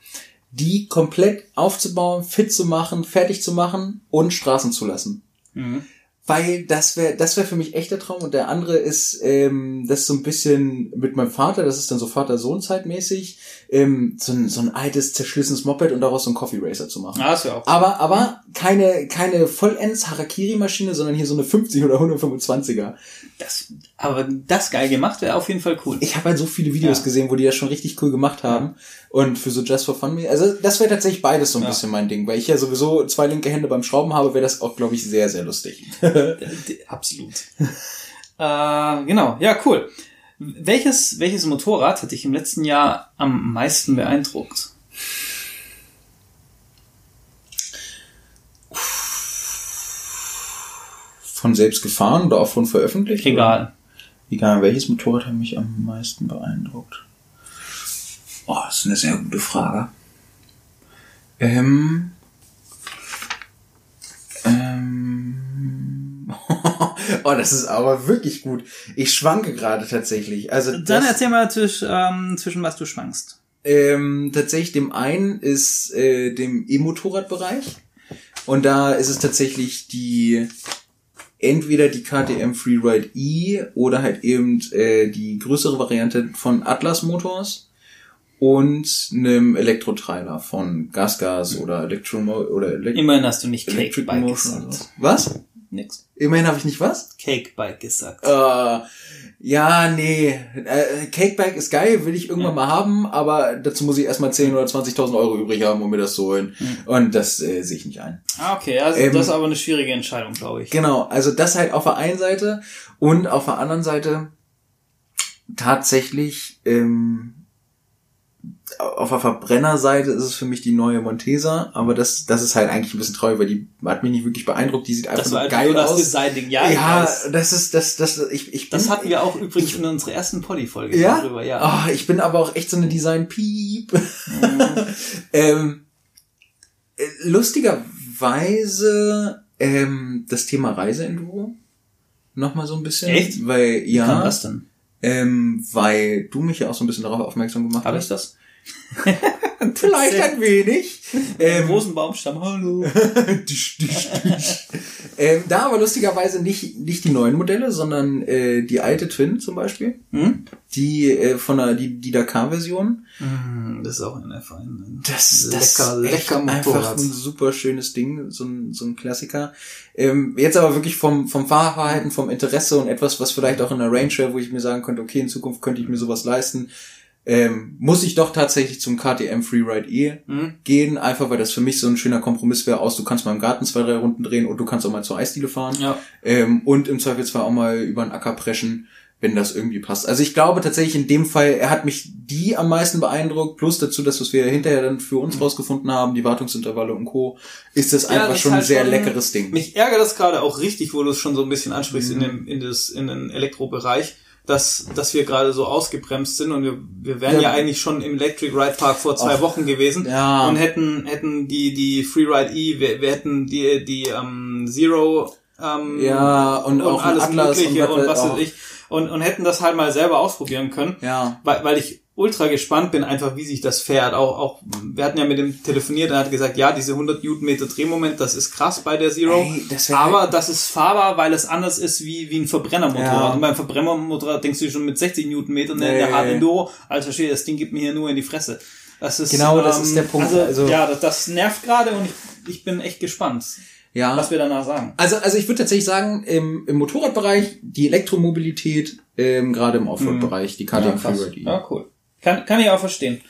die komplett aufzubauen, fit zu machen, fertig zu machen und Straßen zu lassen mhm. Weil das wäre das wäre für mich echt der Traum. Und der andere ist ähm, das ist so ein bisschen mit meinem Vater. Das ist dann so Vater-Sohn-Zeitmäßig ähm, so, ein, so ein altes zerschlissenes Moped und daraus so ein Coffee Racer zu machen Ah, ist ja auch. aber aber keine keine vollends Harakiri-Maschine sondern hier so eine 50 oder 125er Das, aber das geil gemacht wäre auf jeden Fall cool. ich habe halt so viele Videos Ja. gesehen wo die das schon richtig cool gemacht haben und für so Just for Fun also das wäre tatsächlich beides so ein Ja. bisschen mein Ding weil ich ja sowieso zwei linke Hände beim Schrauben habe wäre das auch glaube ich sehr sehr lustig Absolut. äh, genau, ja, cool. Welches, welches Motorrad hat dich im letzten Jahr am meisten beeindruckt? Von selbst gefahren oder auch von veröffentlicht? Egal. Egal, welches Motorrad hat mich am meisten beeindruckt? Oh, das ist eine sehr gute Frage. Ähm, oh, das ist aber wirklich gut. Ich schwanke gerade tatsächlich. Also Dann das, erzähl mal zwischen, ähm, zwischen was du schwankst. ähm, tatsächlich dem einen ist äh, dem E-Motorradbereich und da ist es tatsächlich die entweder die KTM Freeride E oder halt eben äh, die größere Variante von Atlas Motors und einem Elektrotrailer von Gasgas oder Electro oder Elek Immerhin hast du nicht Cake Electric Bike Motion. Was? Nix. Immerhin habe ich nicht was? Cake Bike gesagt. Äh, ja, nee. Äh, Cakebike ist geil, will ich irgendwann mal haben, aber dazu muss ich erstmal 10.000 oder 20.000 Euro übrig haben, um mir das zu holen. Und das äh, sehe ich nicht ein. Ah, okay, also Ähm, das ist aber eine schwierige Entscheidung, glaube ich. Genau, also das halt auf der einen Seite und auf der anderen Seite tatsächlich ähm, auf der Verbrennerseite ist es für mich die neue Montesa, aber das, das ist halt eigentlich ein bisschen traurig, weil die hat mich nicht wirklich beeindruckt. Die sieht einfach Das so war einfach geil nur das aus. Ja, ich ja, das ist das das ich ich bin, Das hatten wir auch übrigens in unserer ersten Polly-Folge ja? darüber, ja. Oh, ich bin aber auch echt so eine Design-Piep. ähm, äh, lustigerweise ähm, das Thema Reiseenduro nochmal so ein bisschen. Echt? Weil, Wie kam ja, das denn? ähm, weil du mich ja auch so ein bisschen darauf aufmerksam gemacht Habe ich hast. das? Vielleicht ein wenig. Ähm, Ähm, großen Baumstamm, hallo. Disch, disch, disch. ähm, da aber lustigerweise nicht, nicht die neuen Modelle, sondern äh, die alte Twin zum Beispiel. Hm? Die äh, von der, die, die Dakar-Version. Mm, Das ist auch eine Fein. Das, das Lecker, ist lecker einfach ein super schönes Ding, so ein, so ein Klassiker. Ähm, jetzt aber wirklich vom, vom Fahrverhalten, vom Interesse und etwas, was vielleicht auch in der Range wäre, wo ich mir sagen könnte, okay, in Zukunft könnte ich mir sowas leisten, ähm, muss ich doch tatsächlich zum KTM Freeride E Hm? gehen, einfach weil das für mich so ein schöner Kompromiss wäre aus, du kannst mal im Garten zwei, drei Runden drehen und du kannst auch mal zur Eisdiele fahren. Ja. Ähm, und im Zweifelsfall auch mal über den Acker preschen, wenn das irgendwie passt. Also ich glaube tatsächlich in dem Fall, er hat mich die am meisten beeindruckt, plus dazu, dass was wir hinterher dann für uns rausgefunden haben, die Wartungsintervalle und Co., ist das Mhm. Ja, einfach das schon ein halt sehr schon- leckeres Ding. Mich ärgert das gerade auch richtig, wo du es schon so ein bisschen ansprichst Mhm. in, dem, in, das, in den Elektrobereich, dass, dass wir gerade so ausgebremst sind und wir, wir wären ja, Ja. eigentlich schon im Electric Ride Park vor zwei Ach. Wochen gewesen Ja. und hätten, hätten die, die Freeride E, wir, wir hätten die, die ähm, Zero ähm, Ja, und auch ein alles Atlas Mögliche und und, was weiß ich. Und, und hätten das halt mal selber ausprobieren können Ja. weil, weil ich ultra gespannt bin, einfach wie sich das fährt. Auch, auch, wir hatten ja mit dem telefoniert, er hat gesagt, ja, diese 100 Newtonmeter Drehmoment, das ist krass bei der Zero. Ey, das aber das ist fahrbar, weil es anders ist wie, wie ein Verbrennermotorrad. Ja. Und beim Verbrennermotorrad denkst du schon mit 60 Newtonmetern, nee, der. Hard Enduro, alter Schwede, das Ding gibt mir hier nur in die Fresse. Das ist, Genau, das ist der Punkt. Also, Also- ja, das, das nervt gerade und ich, ich bin echt gespannt, Ja. was wir danach sagen. Also, also ich würde tatsächlich sagen, im, im Motorradbereich die Elektromobilität, ähm, gerade im Offroad-Bereich, die KTM krass. Freeride. Ja, cool. Kann, kann ich auch verstehen.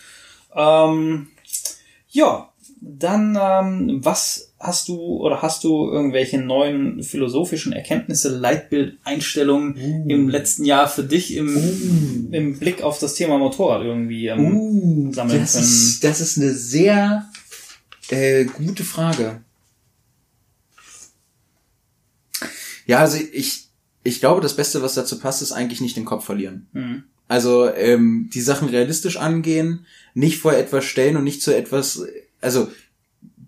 Ähm, ja, dann ähm, was hast du oder hast du irgendwelche neuen philosophischen Erkenntnisse, Leitbild, Einstellungen Uh. im letzten Jahr für dich im, im Blick auf das Thema Motorrad irgendwie ähm, Uh, sammeln das können? ist, das ist eine sehr äh, gute Frage. Ja, also ich, ich glaube, das Beste, was dazu passt, ist eigentlich nicht den Kopf verlieren. Mhm. Also ähm, die Sachen realistisch angehen, nicht vor etwas stellen und nicht zu etwas, also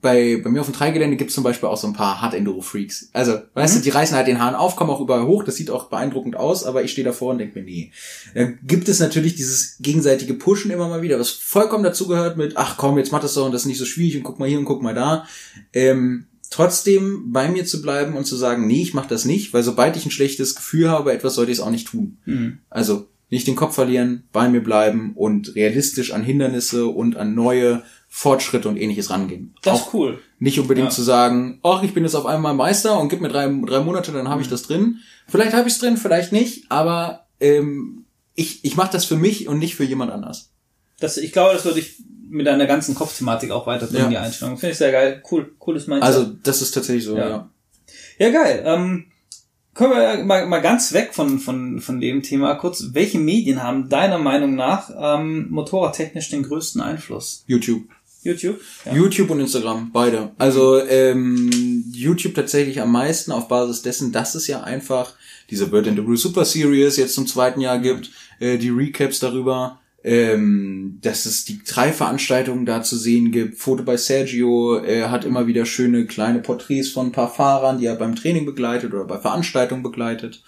bei, bei mir auf dem Dreigelände gibt es zum Beispiel auch so ein paar Hard-Enduro-Freaks. Also, weißt Mhm. du, die reißen halt den Hahn auf, kommen auch überall hoch, das sieht auch beeindruckend aus, aber ich stehe davor und denke mir, nee. Dann gibt es natürlich dieses gegenseitige Pushen immer mal wieder, was vollkommen dazugehört mit, ach komm, jetzt mach das doch und das ist nicht so schwierig und guck mal hier und guck mal da. Ähm, trotzdem bei mir zu bleiben und zu sagen, nee, ich mach das nicht, weil sobald ich ein schlechtes Gefühl habe, etwas sollte ich es auch nicht tun. Mhm. Also nicht den Kopf verlieren, bei mir bleiben und realistisch an Hindernisse und an neue Fortschritte und ähnliches rangehen. Das Auch ist cool. nicht unbedingt Ja. zu sagen, ach, ich bin jetzt auf einmal Meister und gib mir drei, drei Monate, dann habe ich das drin. Vielleicht habe ich es drin, vielleicht nicht, aber ähm, ich, ich mache das für mich und nicht für jemand anders. Das, ich glaube, das würde ich mit deiner ganzen Kopfthematik auch weiterbringen, Ja. die Einstellung. Finde ich sehr geil. Cool, cooles Mindset. Also das ist tatsächlich so, Ja. ja. Ja, geil. Ähm, Kommen wir mal, mal ganz weg von, von, von dem Thema kurz. Welche Medien haben deiner Meinung nach ähm, motorradtechnisch den größten Einfluss? YouTube. YouTube? Ja. YouTube und Instagram, beide. Also ähm, YouTube tatsächlich am meisten auf Basis dessen, dass es ja einfach diese Bird and the Blue Super Series jetzt zum zweiten Jahr gibt, äh, die Recaps darüber ähm, dass es die drei Veranstaltungen da zu sehen gibt. Foto bei Sergio er hat immer wieder schöne kleine Porträts von ein paar Fahrern, die er beim Training begleitet oder bei Veranstaltungen begleitet.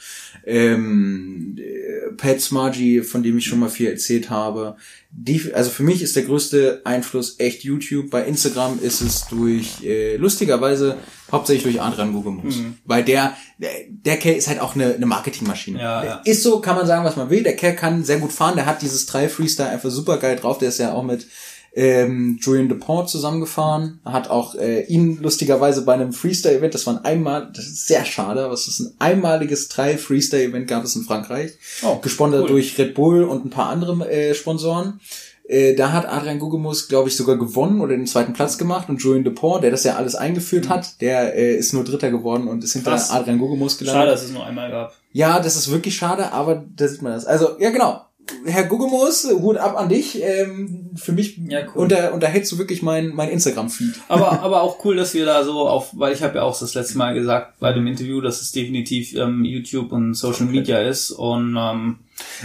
Ähm, äh, Pat Smargy, von dem ich schon mal viel erzählt habe. Die, also für mich ist der größte Einfluss echt YouTube. Bei Instagram ist es durch, äh, lustigerweise, hauptsächlich durch Adrian Gugemus. Mhm. Weil der, der, der Kerl ist halt auch eine, eine Marketingmaschine. Ja, ja. Ist so, kann man sagen, was man will. Der Kerl kann sehr gut fahren. Der hat dieses 3 Freestyle einfach super geil drauf. Der ist ja auch mit ähm, Julian Dupont zusammengefahren. Hat auch äh, ihn lustigerweise bei einem Freestyle-Event, das war ein einmal, das ist sehr schade, aber es ist ein einmaliges drei Freestyle-Event gab es in Frankreich. Oh, gesponsert cool. durch Red Bull und ein paar andere äh, Sponsoren. Äh, da hat Adrian Gugemus, glaube ich, sogar gewonnen oder den zweiten Platz gemacht und Julian Dupont, der das ja alles eingeführt hat, der äh, ist nur Dritter geworden und ist hinter Krass. Adrian Gugemus gelandet. Schade, dass es nur einmal gab. Ja, das ist wirklich schade, aber da sieht man das. Also, ja genau. Herr Gugemus, Hut ab an dich. Ähm, für mich Ja, cool. unter, unterhältst du wirklich mein, mein Instagram-Feed. Aber, aber auch cool, dass wir da so auf, weil ich habe ja auch das letzte Mal gesagt bei dem Interview, dass es definitiv ähm, YouTube und Social Media ist und ähm,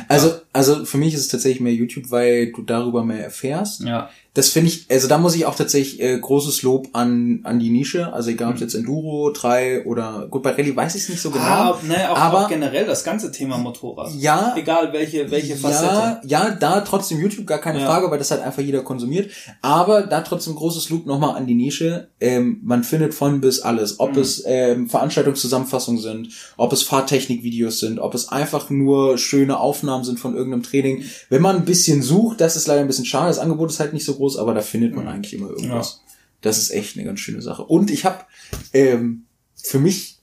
Also, also für mich ist es tatsächlich mehr YouTube, weil du darüber mehr erfährst. ja, Das finde ich, also da muss ich auch tatsächlich äh, großes Lob an, an die Nische. Also egal ob es jetzt Enduro, 3 oder gut, bei Rallye weiß ich es nicht so genau. ah, ne, auch, aber auch generell das ganze Thema Motorrad. ja, Egal welche welche Facette. Ja, ja, da trotzdem YouTube gar keine Ja. Frage, weil das halt einfach jeder konsumiert. Aber da trotzdem großes Lob nochmal an die Nische. Ähm, man findet von bis alles. Ob Mhm. es ähm, Veranstaltungszusammenfassungen sind, ob es Fahrtechnikvideos sind, ob es einfach nur schöne Aufnahmen sind von irgendeinem Training. Wenn man ein bisschen sucht, das ist leider ein bisschen schade. Das Angebot ist halt nicht so groß, aber da findet man eigentlich immer irgendwas. Das ist echt eine ganz schöne Sache. Und ich habe ähm, für mich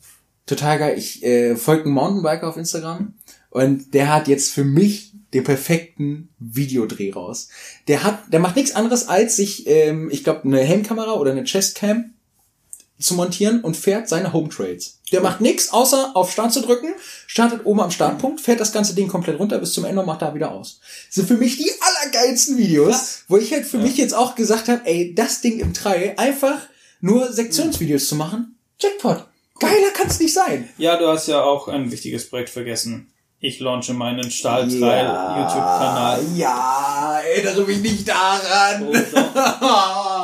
total geil. Ich äh, folge einem Mountainbiker auf Instagram und der hat jetzt für mich den perfekten Videodreh raus. Der hat, der macht nichts anderes als sich, ähm, ich glaube, eine Helmkamera oder eine Chestcam zu montieren und fährt seine Home Trails. Der macht nichts außer auf Start zu drücken, startet oben am Startpunkt, fährt das ganze Ding komplett runter bis zum Ende und macht da wieder aus. Das sind für mich die allergeilsten Videos, Krass. wo ich halt für mich jetzt auch gesagt habe, ey, das Ding im Trail einfach nur Sektionsvideos zu machen, Jackpot. Geiler kann's nicht sein. Ja, du hast ja auch ein wichtiges Projekt vergessen. Ich launche meinen Stahltrail YouTube-Kanal. Ja, erinnere mich nicht daran. Oh, doch.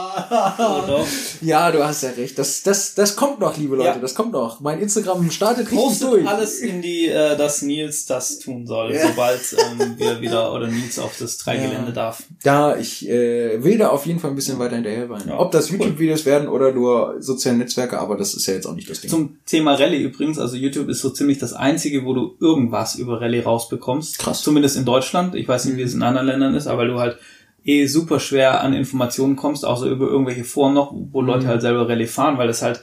Oh, doch. ja, du hast ja recht. Das, das, das kommt noch, liebe Leute. Ja. Das kommt noch. Mein Instagram startet richtig Postet durch. alles in die, äh, dass Nils das tun soll, Ja. sobald ähm, wir wieder oder Nils auf das Dreigelände Ja. darf. Ja, ich äh, will da auf jeden Fall ein bisschen weiter hinterher sein. Ja. Ob das YouTube-Videos werden oder nur soziale Netzwerke, aber das ist ja jetzt auch nicht das Ding. Zum Thema Rallye übrigens, also YouTube ist so ziemlich das einzige, wo du irgendwas über Rallye rausbekommst. Krass. Zumindest in Deutschland. Ich weiß nicht, wie es in anderen Ländern ist, aber du halt eh super schwer an Informationen kommst, außer über irgendwelche Foren noch, wo Leute halt selber Rallye fahren, weil das halt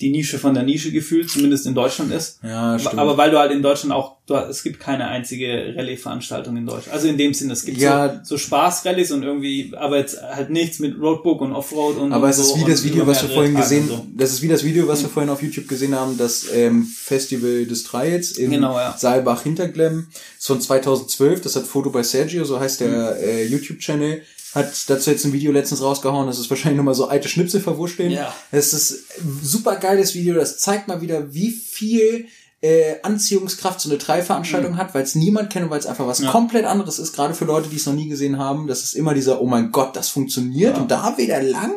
die Nische von der Nische gefühlt, zumindest in Deutschland ist. ja, stimmt. Aber weil du halt in Deutschland auch, du, es gibt keine einzige Rallye-Veranstaltung in Deutschland. Also in dem Sinne, es gibt Ja. so, so Spaß-Rallyes und irgendwie, aber jetzt halt nichts mit Roadbook und Offroad und Aber es so ist wie und das Video, was wir vorhin Tage gesehen, so. das ist wie das Video, was wir vorhin auf YouTube gesehen haben, das ähm, Festival des Trails in Genau, ja. Saalbach Hinterglemm. Das ist von 2012, das hat Foto bei Sergio, so heißt der Mhm. äh, YouTube-Channel. Hat dazu jetzt ein Video letztens rausgehauen, das ist wahrscheinlich nochmal so alte Schnipsel verwurschteln. Ja. Das ist ein super geiles Video, das zeigt mal wieder, wie viel äh, Anziehungskraft so eine Treibveranstaltung hat, weil es niemand kennt und weil es einfach was Mhm. Ja. komplett anderes ist, gerade für Leute, die es noch nie gesehen haben. Das ist immer dieser, oh mein Gott, das funktioniert Ja. und da wieder lang.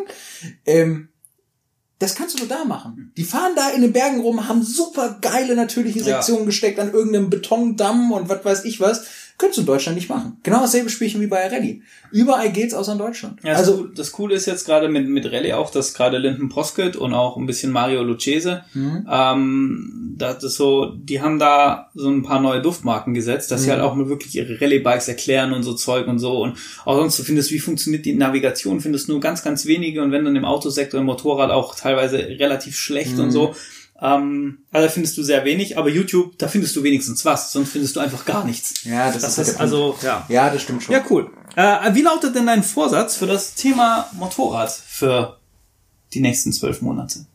Ähm, das kannst du nur da machen. Die fahren da in den Bergen rum, haben super geile natürliche Ja. Sektionen gesteckt an irgendeinem Betondamm und was weiß ich was. Könntest du in Deutschland nicht machen. Genau dasselbe Spielchen wie bei Rallye. Überall geht's außer in Deutschland. Ja, also, also das Coole ist jetzt gerade mit, mit Rallye auch, dass gerade Linden Posket und auch ein bisschen Mario Lucchese, Mhm. ähm, das ist so, die haben da so ein paar neue Duftmarken gesetzt, dass sie Mhm. halt auch mal wirklich ihre Rallye-Bikes erklären und so Zeug und so. Und auch sonst du findest, wie funktioniert die Navigation, findest nur ganz, ganz wenige und wenn dann im Autosektor, im Motorrad auch teilweise relativ schlecht Mhm. und so. Ähm, also da findest du sehr wenig, aber YouTube, da findest du wenigstens was, sonst findest du einfach gar nichts. ja, das, Das ist ist also, ja. Ja, das stimmt schon. Ja, cool. Äh, wie lautet denn dein Vorsatz für das Thema Motorrad für die nächsten zwölf Monate?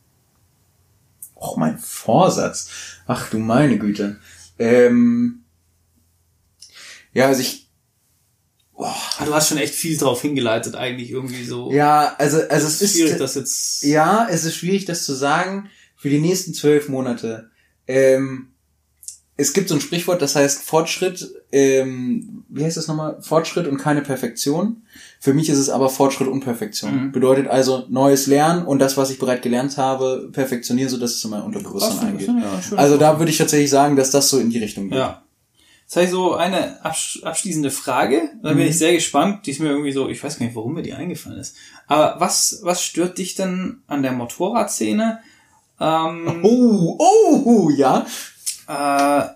auch mein Vorsatz. Ach du meine Güte. Ähm, ja, also ich, Boah. Du hast schon echt viel drauf hingeleitet, eigentlich irgendwie so. Ja, also, also es ist. Schwierig, das jetzt. Ja, es ist schwierig, das zu sagen. Für die nächsten zwölf Monate. Ähm, es gibt so ein Sprichwort, das heißt Fortschritt, ähm, wie heißt das nochmal? Fortschritt und keine Perfektion. Für mich ist es aber Fortschritt und Perfektion. Mhm. Bedeutet also neues Lernen und das, was ich bereits gelernt habe, perfektionieren, so dass es in mein Unterbewusstsein eingeht. Ja, also da würde ich tatsächlich sagen, dass das so in die Richtung geht. Ja. Jetzt habe ich so eine abschließende Frage. Da bin mhm. ich sehr gespannt. Die ist mir irgendwie so, ich weiß gar nicht, warum mir die eingefallen ist. Aber was, was stört dich denn an der Motorradszene? Ähm, oh, oh, ja. Äh,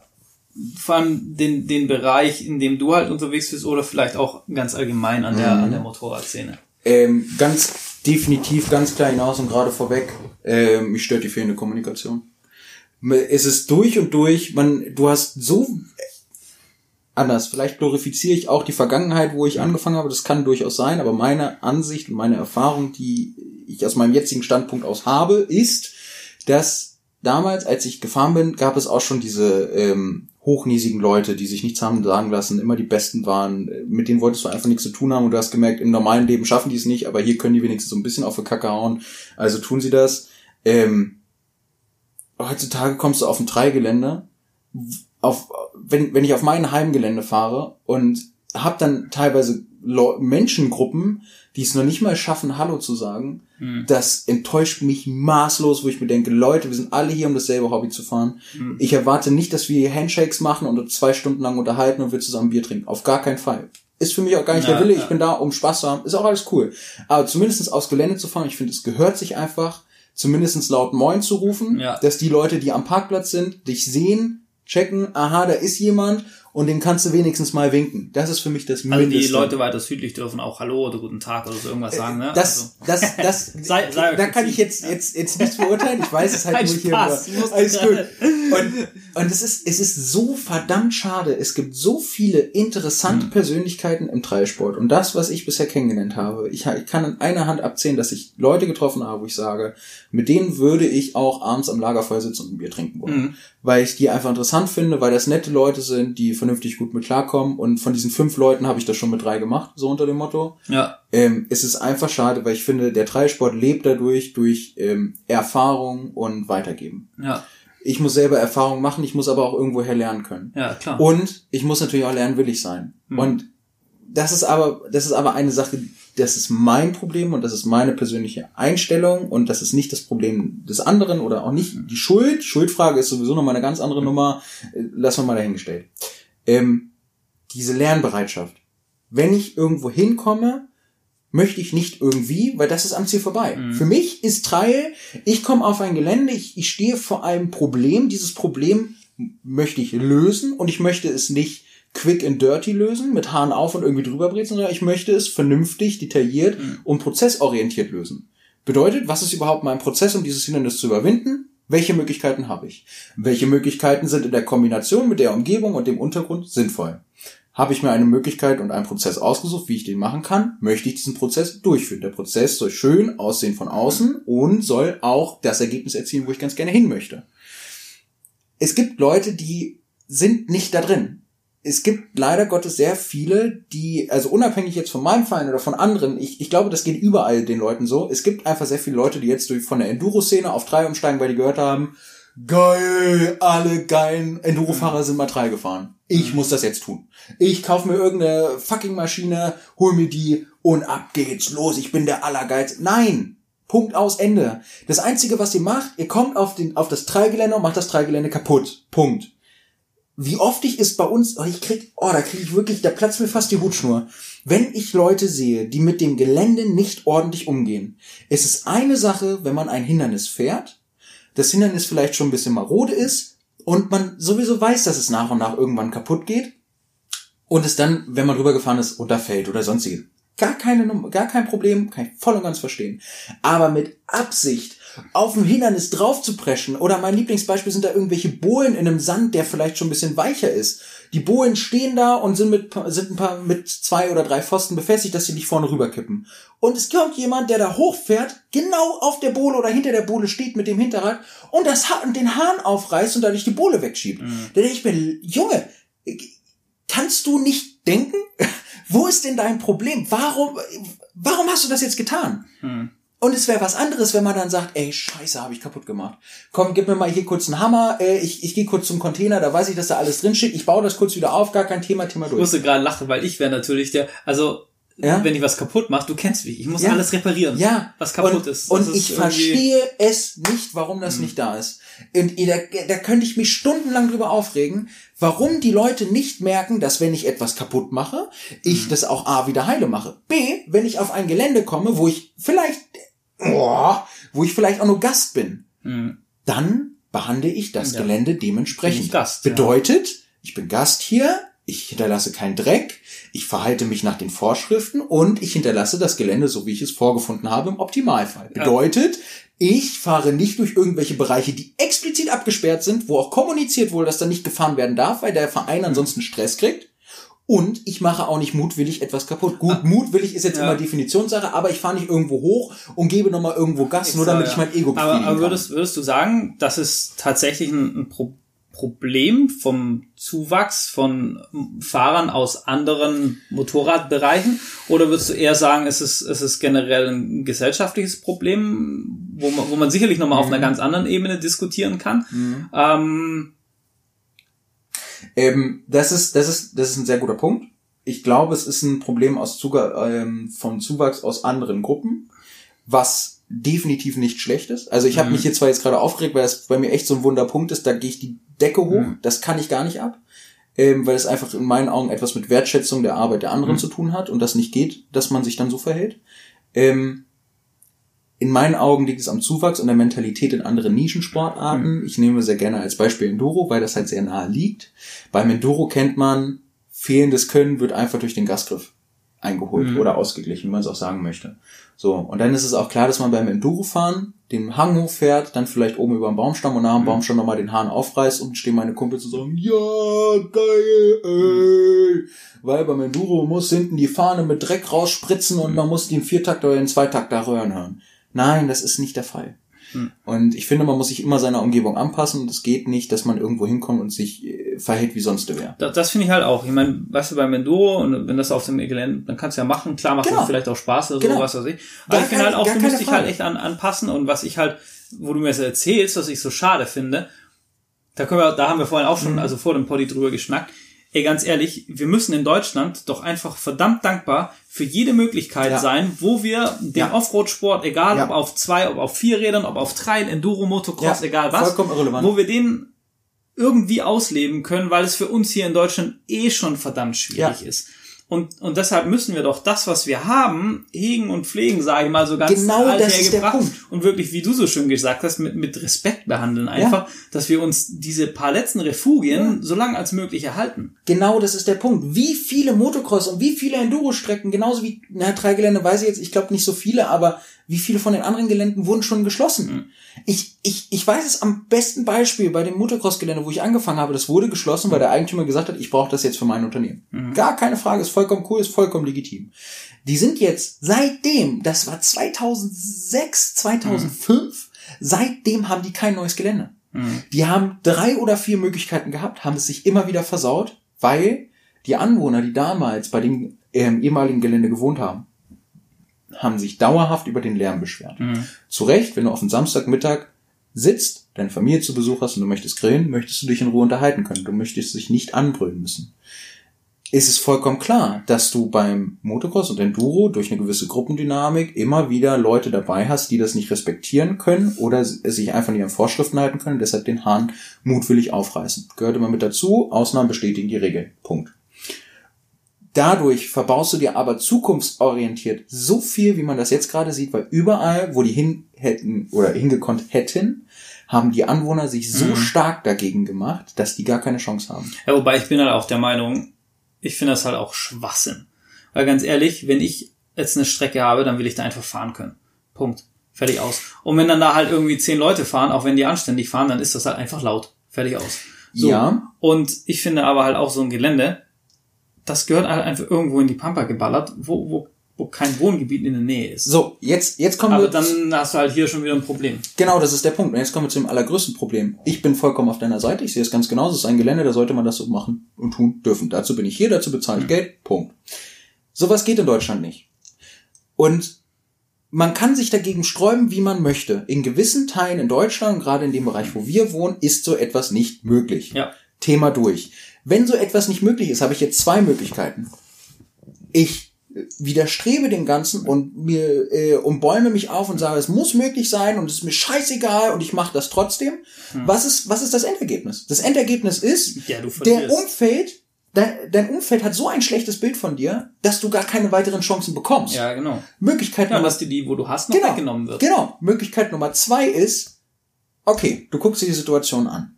vor allem den, den Bereich, in dem du halt unterwegs bist oder vielleicht auch ganz allgemein an der, mhm. an der Motorradszene? Ähm, ganz definitiv, ganz klar hinaus und gerade vorweg, äh, mich stört die fehlende Kommunikation. Es ist durch und durch, man, du hast so anders. Vielleicht glorifiziere ich auch die Vergangenheit, wo ich angefangen habe. Das kann durchaus sein, aber meine Ansicht und meine Erfahrung, die ich aus meinem jetzigen Standpunkt aus habe, ist, dass damals, als ich gefahren bin, gab es auch schon diese ähm, hochnäsigen Leute, die sich nichts haben sagen lassen, immer die Besten waren. Mit denen wolltest du einfach nichts zu tun haben und du hast gemerkt, im normalen Leben schaffen die es nicht, aber hier können die wenigstens so ein bisschen auf die Kacke hauen. Also tun sie das. Ähm, heutzutage kommst du auf ein Dreigelände auf, wenn, wenn ich auf mein Heimgelände fahre und habe dann teilweise Menschengruppen, die es noch nicht mal schaffen, Hallo zu sagen, mhm. das enttäuscht mich maßlos, wo ich mir denke, Leute, wir sind alle hier, um dasselbe Hobby zu fahren. Mhm. Ich erwarte nicht, dass wir Handshakes machen und uns zwei Stunden lang unterhalten und wir zusammen Bier trinken. Auf gar keinen Fall. Ist für mich auch gar nicht ja, der Wille. Ja. Ich bin da, um Spaß zu haben. Ist auch alles cool. Aber zumindestens aufs Gelände zu fahren, ich finde, es gehört sich einfach, zumindestens laut Moin zu rufen, ja. dass die Leute, die am Parkplatz sind, dich sehen, checken, aha, da ist jemand und den kannst du wenigstens mal winken. Das ist für mich das Mindeste. Also die Leute weiter südlich dürfen auch Hallo oder Guten Tag oder so irgendwas sagen, ne? Das, also. das, das, sei, sei da kann ich jetzt, jetzt, jetzt nichts beurteilen. Ich weiß es halt nur hier. Nur. Alles gut. Und, und es ist, es ist so verdammt schade. Es gibt so viele interessante hm. Persönlichkeiten im Dreisport. Und das, was ich bisher kennengelernt habe, ich, ich kann an einer Hand abzählen, dass ich Leute getroffen habe, wo ich sage, mit denen würde ich auch abends am Lagerfeuer sitzen und ein Bier trinken wollen. Mhm. Weil ich die einfach interessant finde, weil das nette Leute sind, die vernünftig gut mit klarkommen. Und von diesen fünf Leuten habe ich das schon mit drei gemacht, so unter dem Motto. Ja. Ähm, es ist einfach schade, weil ich finde, der Dreisport lebt dadurch durch ähm, Erfahrung und Weitergeben. Ja. Ich muss selber Erfahrung machen, ich muss aber auch irgendwoher lernen können. Ja, klar. Und ich muss natürlich auch lernwillig sein. Mhm. Und das ist aber, das ist aber eine Sache, das ist mein Problem und das ist meine persönliche Einstellung und das ist nicht das Problem des anderen oder auch nicht die Schuld. Schuldfrage ist sowieso nochmal eine ganz andere Nummer. Äh, lassen wir mal dahingestellt. Ähm, diese Lernbereitschaft. Wenn ich irgendwo hinkomme, möchte ich nicht irgendwie, weil das ist am Ziel vorbei. Mhm. Für mich ist Trail, ich komme auf ein Gelände, ich, ich stehe vor einem Problem, dieses Problem möchte ich lösen und ich möchte es nicht quick and dirty lösen, mit Haaren auf und irgendwie drüber brezen, sondern ich möchte es vernünftig, detailliert mhm. und prozessorientiert lösen. Bedeutet, was ist überhaupt mein Prozess, um dieses Hindernis zu überwinden? Welche Möglichkeiten habe ich? Welche Möglichkeiten sind in der Kombination mit der Umgebung und dem Untergrund sinnvoll? Habe ich mir eine Möglichkeit und einen Prozess ausgesucht, wie ich den machen kann, möchte ich diesen Prozess durchführen. Der Prozess soll schön aussehen von außen und soll auch das Ergebnis erzielen, wo ich ganz gerne hin möchte. Es gibt Leute, die sind nicht da drin es gibt leider Gottes sehr viele, die, also unabhängig jetzt von meinem Verein oder von anderen, ich, ich glaube, das geht überall den Leuten so. Es gibt einfach sehr viele Leute, die jetzt durch von der Enduro-Szene auf drei umsteigen, weil die gehört haben, geil, alle geilen Enduro-Fahrer sind mal drei gefahren. Ich mhm. muss das jetzt tun. Ich kaufe mir irgendeine fucking Maschine, hol mir die und ab geht's los. Ich bin der Allergeiz. Nein! Punkt aus Ende. Das einzige, was ihr macht, ihr kommt auf den, auf das Dreigelände und macht das Dreigelände kaputt. Punkt wie oft ich es bei uns, oh, ich krieg, oh, da krieg ich wirklich, da platzt mir fast die Hutschnur. Wenn ich Leute sehe, die mit dem Gelände nicht ordentlich umgehen, es ist eine Sache, wenn man ein Hindernis fährt, das Hindernis vielleicht schon ein bisschen marode ist und man sowieso weiß, dass es nach und nach irgendwann kaputt geht und es dann, wenn man drüber gefahren ist, runterfällt oder sonstiges. Gar keine, gar kein Problem, kann ich voll und ganz verstehen. Aber mit Absicht auf ein Hindernis drauf zu preschen. Oder mein Lieblingsbeispiel sind da irgendwelche Bohlen in einem Sand, der vielleicht schon ein bisschen weicher ist. Die Bohlen stehen da und sind mit, sind ein paar, mit zwei oder drei Pfosten befestigt, dass sie nicht vorne rüberkippen. Und es kommt jemand, der da hochfährt, genau auf der Bohle oder hinter der Bohle steht mit dem Hinterrad und das den Hahn aufreißt und dadurch die Bohle wegschiebt. Mhm. Da denke ich mir, Junge, kannst du nicht denken? Wo ist denn dein Problem? Warum, warum hast du das jetzt getan? Hm. Und es wäre was anderes, wenn man dann sagt, ey, scheiße, habe ich kaputt gemacht. Komm, gib mir mal hier kurz einen Hammer, äh, ich, ich gehe kurz zum Container, da weiß ich, dass da alles drin steht, ich baue das kurz wieder auf, gar kein Thema, Thema durch. Ich musste gerade lachen, weil ich wäre natürlich der, also ja? wenn ich was kaputt mache, du kennst mich, ich muss ja. alles reparieren, ja. was kaputt und, ist. Und ist ich verstehe es nicht, warum das hm. nicht da ist. Und da, da könnte ich mich stundenlang drüber aufregen, warum die Leute nicht merken, dass wenn ich etwas kaputt mache, ich hm. das auch A wieder heile mache. B, wenn ich auf ein Gelände komme, wo ich vielleicht, oh, wo ich vielleicht auch nur Gast bin, hm. dann behandle ich das ja. Gelände dementsprechend. Gast, Bedeutet, ja. ich bin Gast hier, ich hinterlasse keinen Dreck, ich verhalte mich nach den Vorschriften und ich hinterlasse das Gelände so, wie ich es vorgefunden habe, im Optimalfall. Bedeutet, ich fahre nicht durch irgendwelche Bereiche, die explizit abgesperrt sind, wo auch kommuniziert wurde, dass da nicht gefahren werden darf, weil der Verein ansonsten Stress kriegt. Und ich mache auch nicht mutwillig etwas kaputt. Gut, mutwillig ist jetzt ja. immer Definitionssache, aber ich fahre nicht irgendwo hoch und gebe nochmal irgendwo Gas, nur damit ja. ich mein Ego befriedigen aber, aber würdest, würdest du sagen, dass es tatsächlich ein, ein Pro Problem vom Zuwachs von Fahrern aus anderen Motorradbereichen? Oder würdest du eher sagen, es ist, es ist generell ein gesellschaftliches Problem, wo man, wo man sicherlich nochmal mhm. auf einer mhm. ganz anderen Ebene diskutieren kann? Mhm. Ähm, ähm, das ist, das ist, das ist ein sehr guter Punkt. Ich glaube, es ist ein Problem aus Zuga ähm, vom Zuwachs aus anderen Gruppen, was definitiv nicht schlecht ist. Also ich habe mhm. mich hier zwar jetzt gerade aufgeregt, weil es bei mir echt so ein Wunderpunkt ist, da gehe ich die Decke hoch, mhm. das kann ich gar nicht ab, ähm, weil es einfach in meinen Augen etwas mit Wertschätzung der Arbeit der anderen mhm. zu tun hat und das nicht geht, dass man sich dann so verhält. Ähm, in meinen Augen liegt es am Zuwachs und der Mentalität in anderen Nischensportarten. Mhm. Ich nehme sehr gerne als Beispiel Enduro, weil das halt sehr nahe liegt. Beim Enduro kennt man, fehlendes Können wird einfach durch den Gasgriff eingeholt mhm. oder ausgeglichen, wie man es auch sagen möchte. So, und dann ist es auch klar, dass man beim Enduro-Fahren den Hang hochfährt, dann vielleicht oben über den Baumstamm und nach dem mhm. Baumstamm nochmal den Hahn aufreißt und stehen meine Kumpels und sagen, ja, geil, ey. Weil beim Enduro muss hinten die Fahne mit Dreck rausspritzen und man muss den Viertakt oder den Zweitakt da röhren hören. Nein, das ist nicht der Fall. Hm. Und ich finde, man muss sich immer seiner Umgebung anpassen und es geht nicht, dass man irgendwo hinkommt und sich äh, verhält wie sonst wer. Das, das finde ich halt auch. Ich meine, weißt du, beim Enduro und wenn das auf dem Gelände, dann kannst du ja machen. Klar macht genau. das vielleicht auch Spaß oder genau. so, was weiß ich. Aber gar ich finde halt auch, du musst dich halt echt an, anpassen und was ich halt, wo du mir das erzählst, was ich so schade finde, da können wir, da haben wir vorhin auch schon, mhm. also vor dem Poddy drüber geschnackt, ey, ganz ehrlich, wir müssen in Deutschland doch einfach verdammt dankbar für jede Möglichkeit ja. sein, wo wir den ja. Offroad-Sport, egal ja. ob auf zwei, ob auf vier Rädern, ob auf Trail, Enduro, Motocross, egal was, wo wir den irgendwie ausleben können, weil es für uns hier in Deutschland eh schon verdammt schwierig ist. Und, und deshalb müssen wir doch das, was wir haben, hegen und pflegen, sage ich mal, so ganz genau das ist der Punkt. und wirklich, wie du so schön gesagt hast, mit, mit Respekt behandeln. Einfach, ja. dass wir uns diese paar letzten Refugien ja. so lange als möglich erhalten. Genau das ist der Punkt. Wie viele Motocross und wie viele Enduro-Strecken, genauso wie, na, drei Gelände weiß ich jetzt, ich glaube nicht so viele, aber wie viele von den anderen Geländen wurden schon geschlossen? Mhm. Ich, ich, ich weiß es am besten Beispiel bei dem Motocross-Gelände, wo ich angefangen habe, das wurde geschlossen, weil der Eigentümer gesagt hat, ich brauche das jetzt für mein Unternehmen. Mhm. Gar keine Frage, ist vollkommen cool, ist vollkommen legitim. Die sind jetzt seitdem, das war 2006, 2005, mhm. seitdem haben die kein neues Gelände. Mhm. Die haben drei oder vier Möglichkeiten gehabt, haben es sich immer wieder versaut, weil die Anwohner, die damals bei dem ähm, ehemaligen Gelände gewohnt haben, haben sich dauerhaft über den Lärm beschwert. Mhm. Zu Recht, wenn du auf dem Samstagmittag sitzt, deine Familie zu Besuch hast und du möchtest grillen, möchtest du dich in Ruhe unterhalten können. Du möchtest dich nicht anbrüllen müssen. Ist es vollkommen klar, dass du beim Motocross und Enduro durch eine gewisse Gruppendynamik immer wieder Leute dabei hast, die das nicht respektieren können oder sich einfach nicht an Vorschriften halten können, deshalb den Hahn mutwillig aufreißen. Gehört immer mit dazu, Ausnahmen bestätigen die Regel. Punkt. Dadurch verbaust du dir aber zukunftsorientiert so viel, wie man das jetzt gerade sieht, weil überall, wo die hin hätten oder hingekonnt hätten, haben die Anwohner sich so mhm. stark dagegen gemacht, dass die gar keine Chance haben. Ja, wobei ich bin halt auch der Meinung, ich finde das halt auch Schwachsinn. Weil ganz ehrlich, wenn ich jetzt eine Strecke habe, dann will ich da einfach fahren können. Punkt. Fertig aus. Und wenn dann da halt irgendwie zehn Leute fahren, auch wenn die anständig fahren, dann ist das halt einfach laut. Fertig aus. So. Ja. Und ich finde aber halt auch so ein Gelände, das gehört halt einfach irgendwo in die Pampa geballert, wo, wo, wo kein Wohngebiet in der Nähe ist. So, jetzt, jetzt kommen Aber wir. dann hast du halt hier schon wieder ein Problem. Genau, das ist der Punkt. Und jetzt kommen wir zu dem allergrößten Problem. Ich bin vollkommen auf deiner Seite. Ich sehe es ganz genauso. Es ist ein Gelände, da sollte man das so machen und tun dürfen. Dazu bin ich hier, dazu bezahle ich Geld. Punkt. Sowas geht in Deutschland nicht. Und man kann sich dagegen sträuben, wie man möchte. In gewissen Teilen in Deutschland, gerade in dem Bereich, wo wir wohnen, ist so etwas nicht möglich. Ja. Thema durch. Wenn so etwas nicht möglich ist, habe ich jetzt zwei Möglichkeiten. Ich äh, widerstrebe dem Ganzen und mir äh, umbäume mich auf und sage, es muss möglich sein und es ist mir scheißegal und ich mache das trotzdem. Was ist was ist das Endergebnis? Das Endergebnis ist, Ja, der. Umfeld, dein, dein Umfeld hat so ein schlechtes Bild von dir, dass du gar keine weiteren Chancen bekommst. Ja, genau. Möglichkeit Ja, und Nummer dass dir die, wo du hast, noch genau, weggenommen wird. Genau. Möglichkeit Nummer zwei ist, okay, du guckst dir die Situation an.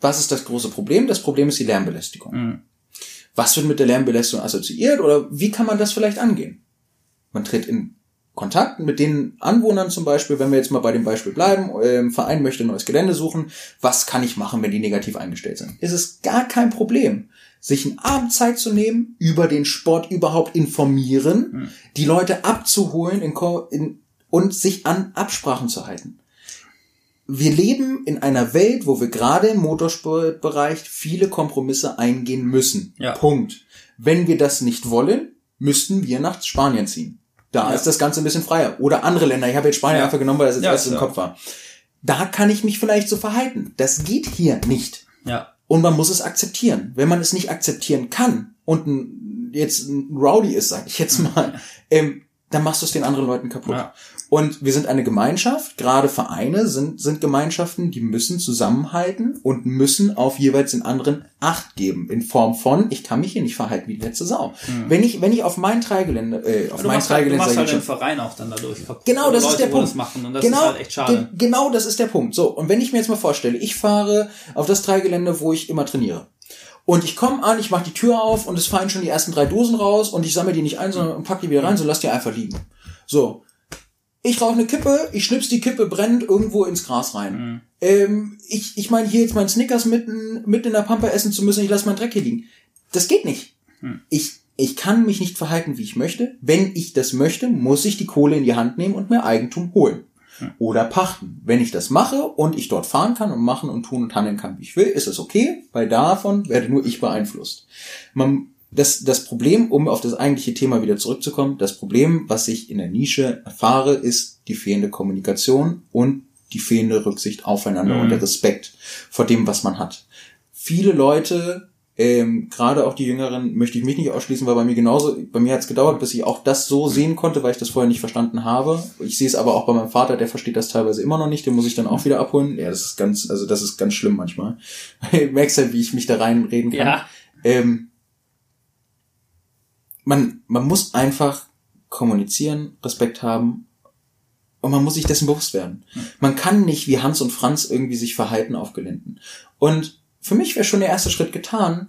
Was ist das große Problem? Das Problem ist die Lärmbelästigung. Mhm. Was wird mit der Lärmbelästigung assoziiert oder wie kann man das vielleicht angehen? Man tritt in Kontakt mit den Anwohnern zum Beispiel, wenn wir jetzt mal bei dem Beispiel bleiben, ähm, Verein möchte ein neues Gelände suchen, was kann ich machen, wenn die negativ eingestellt sind? Es ist gar kein Problem, sich einen Abend Zeit zu nehmen, über den Sport überhaupt informieren, die Leute abzuholen in, in, und sich an Absprachen zu halten. Wir leben in einer Welt, wo wir gerade im Motorsportbereich viele Kompromisse eingehen müssen. Ja. Punkt. Wenn wir das nicht wollen, müssten wir nach Spanien ziehen. Da Ja. ist das Ganze ein bisschen freier. Oder andere Länder. Ich habe jetzt Spanien Ja. einfach genommen, weil das jetzt Ja, erstes im. Kopf war. Da kann ich mich vielleicht so verhalten. Das geht hier nicht. Ja. Und man muss es akzeptieren. Wenn man es nicht akzeptieren kann und ein, jetzt ein Rowdy ist, sag ich jetzt mal, ähm, dann machst du es den anderen Leuten kaputt. Ja. Und wir sind eine Gemeinschaft, gerade Vereine sind, sind Gemeinschaften, die müssen zusammenhalten und müssen auf jeweils den anderen Acht geben. In Form von, ich kann mich hier nicht verhalten wie die letzte Sau. Wenn ich, wenn ich auf mein Treigelände, äh, auf mein machst, halt, du machst halt den Verein auch dann dadurch. Genau, das ist Leute, der wo Punkt. Das machen. Und das genau, ist halt echt schade. ge- genau, das ist der Punkt. So, und wenn ich mir jetzt mal vorstelle, ich fahre auf das Dreigelände, wo ich immer trainiere. Und ich komme an, ich mache die Tür auf und es fallen schon die ersten drei Dosen raus und ich sammle die nicht ein, sondern pack die wieder rein, so lass die einfach liegen. So. Ich rauche eine Kippe, ich schnips die Kippe brennend irgendwo ins Gras rein. Ähm, ich ich meine, hier jetzt meinen Snickers mitten, mitten in der Pampa essen zu müssen, ich lasse meinen Dreck hier liegen. Das geht nicht. Ich, ich kann mich nicht verhalten, wie ich möchte. Wenn ich das möchte, muss ich die Kohle in die Hand nehmen und mir Eigentum holen. Oder pachten. Wenn ich das mache und ich dort fahren kann und machen und tun und handeln kann, wie ich will, ist es okay, weil davon werde nur ich beeinflusst. Man, das, das Problem, um auf das eigentliche Thema wieder zurückzukommen, das Problem, was ich in der Nische erfahre, ist die fehlende Kommunikation und die fehlende Rücksicht aufeinander Mhm. und der Respekt vor dem, was man hat. Viele Leute, ähm, gerade auch die Jüngeren, möchte ich mich nicht ausschließen, weil bei mir genauso, bei mir hat es gedauert, bis ich auch das so sehen konnte, weil ich das vorher nicht verstanden habe. Ich sehe es aber auch bei meinem Vater, der versteht das teilweise immer noch nicht, den muss ich dann auch wieder abholen. Ja, das ist ganz, also das ist ganz schlimm manchmal. Du merkst halt, wie ich mich da reinreden kann. Ja. Ähm, man, man muss einfach kommunizieren, Respekt haben und man muss sich dessen bewusst werden. Man kann nicht wie Hans und Franz irgendwie sich verhalten auf Geländen. Und für mich wäre schon der erste Schritt getan,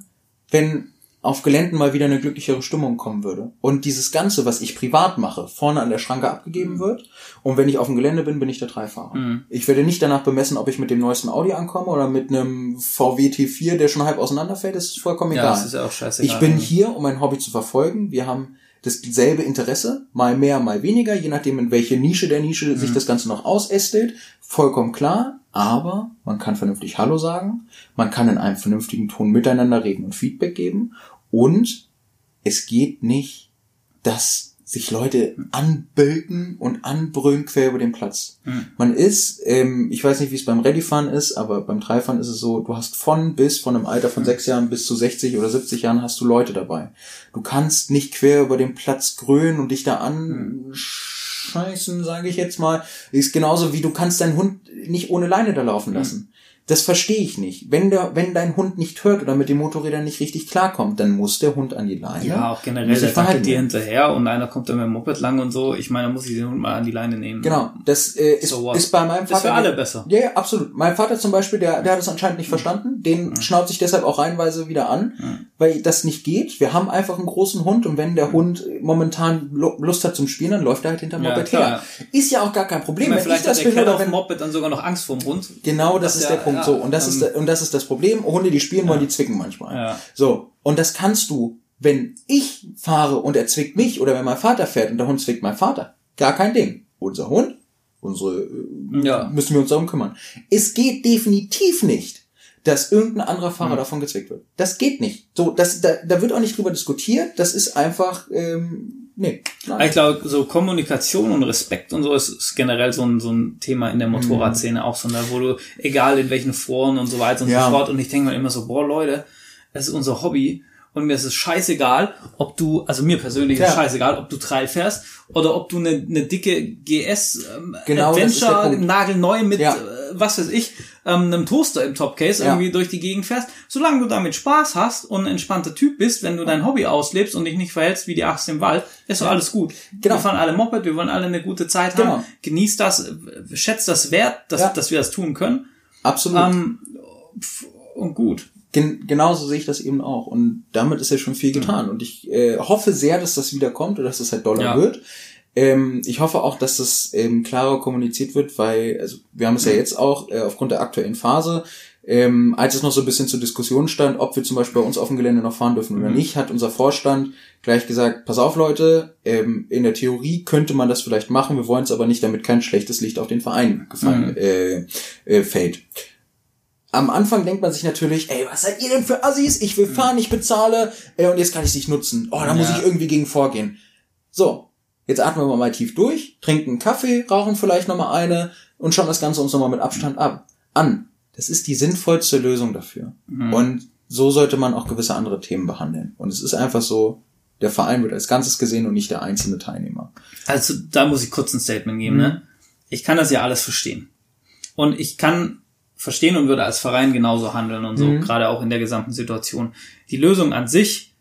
wenn auf Geländen mal wieder eine glücklichere Stimmung kommen würde. Und dieses Ganze, was ich privat mache, vorne an der Schranke abgegeben wird. Und wenn ich auf dem Gelände bin, bin ich der Dreifahrer. Mhm. Ich werde nicht danach bemessen, ob ich mit dem neuesten Audi ankomme oder mit einem VW T4, der schon halb auseinanderfällt. Das ist vollkommen Ja, egal. das ist ja auch scheißegal. Ich bin hier, um mein Hobby zu verfolgen. Wir haben dasselbe Interesse, mal mehr, mal weniger, je nachdem, in welche Nische der Nische sich das Ganze noch ausästelt. Vollkommen klar, aber man kann vernünftig Hallo sagen, man kann in einem vernünftigen Ton miteinander reden und Feedback geben und es geht nicht, dass sich Leute anbölken und anbrüllen quer über den Platz. Mhm. Man ist, ähm, ich weiß nicht, wie es beim Rallye-Fahren ist, aber beim Dreifahren ist es so, du hast von bis, von einem Alter von sechs Jahren bis zu 60 oder 70 Jahren hast du Leute dabei. Du kannst nicht quer über den Platz grölen und dich da anscheißen, sage ich jetzt mal. Ist genauso wie du kannst deinen Hund nicht ohne Leine da laufen lassen. Das verstehe ich nicht. Wenn der, wenn dein Hund nicht hört oder mit den Motorrädern nicht richtig klarkommt, dann muss der Hund an die Leine. Ja, auch generell, der verhalten. dir hinterher und einer kommt dann mit dem Moped lang und so. Ich meine, da muss ich den Hund mal an die Leine nehmen. Genau, das äh, ist, So ist bei meinem Vater. Ist für alle besser. Ja, ja, absolut. Mein Vater zum Beispiel, der, der hat es anscheinend nicht verstanden. Den schnauzt sich deshalb auch reihenweise wieder an, weil das nicht geht. Wir haben einfach einen großen Hund und wenn der Hund momentan Lu- Lust hat zum Spielen, dann läuft er halt hinterm Ja, Moped klar, her. Ist ja auch gar kein Ich Problem. meine, Wenn ich vielleicht hat das der will Kerl auf dem wenn, Moped dann sogar noch Angst vor dem Hund. Genau, das, Das ist ja- der Punkt. Ja, so und das ist ähm, der, und das ist das Problem. Hunde, die spielen wollen, die zwicken manchmal. Ja. So und das kannst du, wenn ich fahre und er zwickt mich oder wenn mein Vater fährt und der Hund zwickt mein Vater, gar kein Ding. Unser Hund, unsere äh, Ja. müssen wir uns darum kümmern. Es geht definitiv nicht, dass irgendein anderer Fahrer davon gezwickt wird. Das geht nicht. So, das, da, da wird auch nicht drüber diskutiert. Das ist einfach, ähm, nee. Nein. Ich glaube, so Kommunikation und Respekt und so ist, ist generell so ein, so ein Thema in der Motorradszene auch so, ne, wo du, egal in welchen Foren und so weiter und Ja. so fort, und ich denke mir immer so, boah, Leute, es ist unser Hobby und mir ist es scheißegal, ob du, also mir persönlich ist Ja. es scheißegal, ob du Trail fährst oder ob du eine, eine dicke GS ähm, Genau, ist Adventure nagelneu mit, Ja. äh, was weiß ich, ähm, einem Toaster im Topcase Ja. irgendwie durch die Gegend fährst. Solange du damit Spaß hast und ein entspannter Typ bist, wenn du dein Hobby auslebst und dich nicht verhältst wie die Axt im Wald, ist doch alles gut. Genau. Wir fahren alle Moped, wir wollen alle eine gute Zeit Genau. haben. Genießt das, schätzt das wert, dass, Ja. dass wir das tun können. Absolut. Ähm, und gut. Gen genauso sehe ich das eben auch. Und damit ist ja schon viel getan. Und ich äh, hoffe sehr, dass das wieder kommt oder dass das halt doller Ja. wird. Ähm, ich hoffe auch, dass das ähm, klarer kommuniziert wird, weil, also wir haben es ja jetzt auch äh, aufgrund der aktuellen Phase, ähm, als es noch so ein bisschen zur Diskussion stand, ob wir zum Beispiel bei uns auf dem Gelände noch fahren dürfen oder nicht, hat unser Vorstand gleich gesagt, pass auf Leute, ähm, in der Theorie könnte man das vielleicht machen, wir wollen es aber nicht, damit kein schlechtes Licht auf den Verein gefallen äh, äh, fällt am Anfang denkt man sich natürlich, ey, was seid ihr denn für Assis? Ich will fahren, ich bezahle äh, und jetzt kann ich es nicht nutzen. Oh, da muss Ja. ich irgendwie gegen vorgehen. So, jetzt atmen wir mal tief durch, trinken einen Kaffee, rauchen vielleicht nochmal eine und schauen das Ganze uns nochmal mit Abstand ab an. Das ist die sinnvollste Lösung dafür. Und so sollte man auch gewisse andere Themen behandeln. Und es ist einfach so, der Verein wird als Ganzes gesehen und nicht der einzelne Teilnehmer. Also da muss ich kurz ein Statement geben. Ne? Ich kann das ja alles verstehen. Und ich kann verstehen und würde als Verein genauso handeln und so, gerade auch in der gesamten Situation. Die Lösung an sich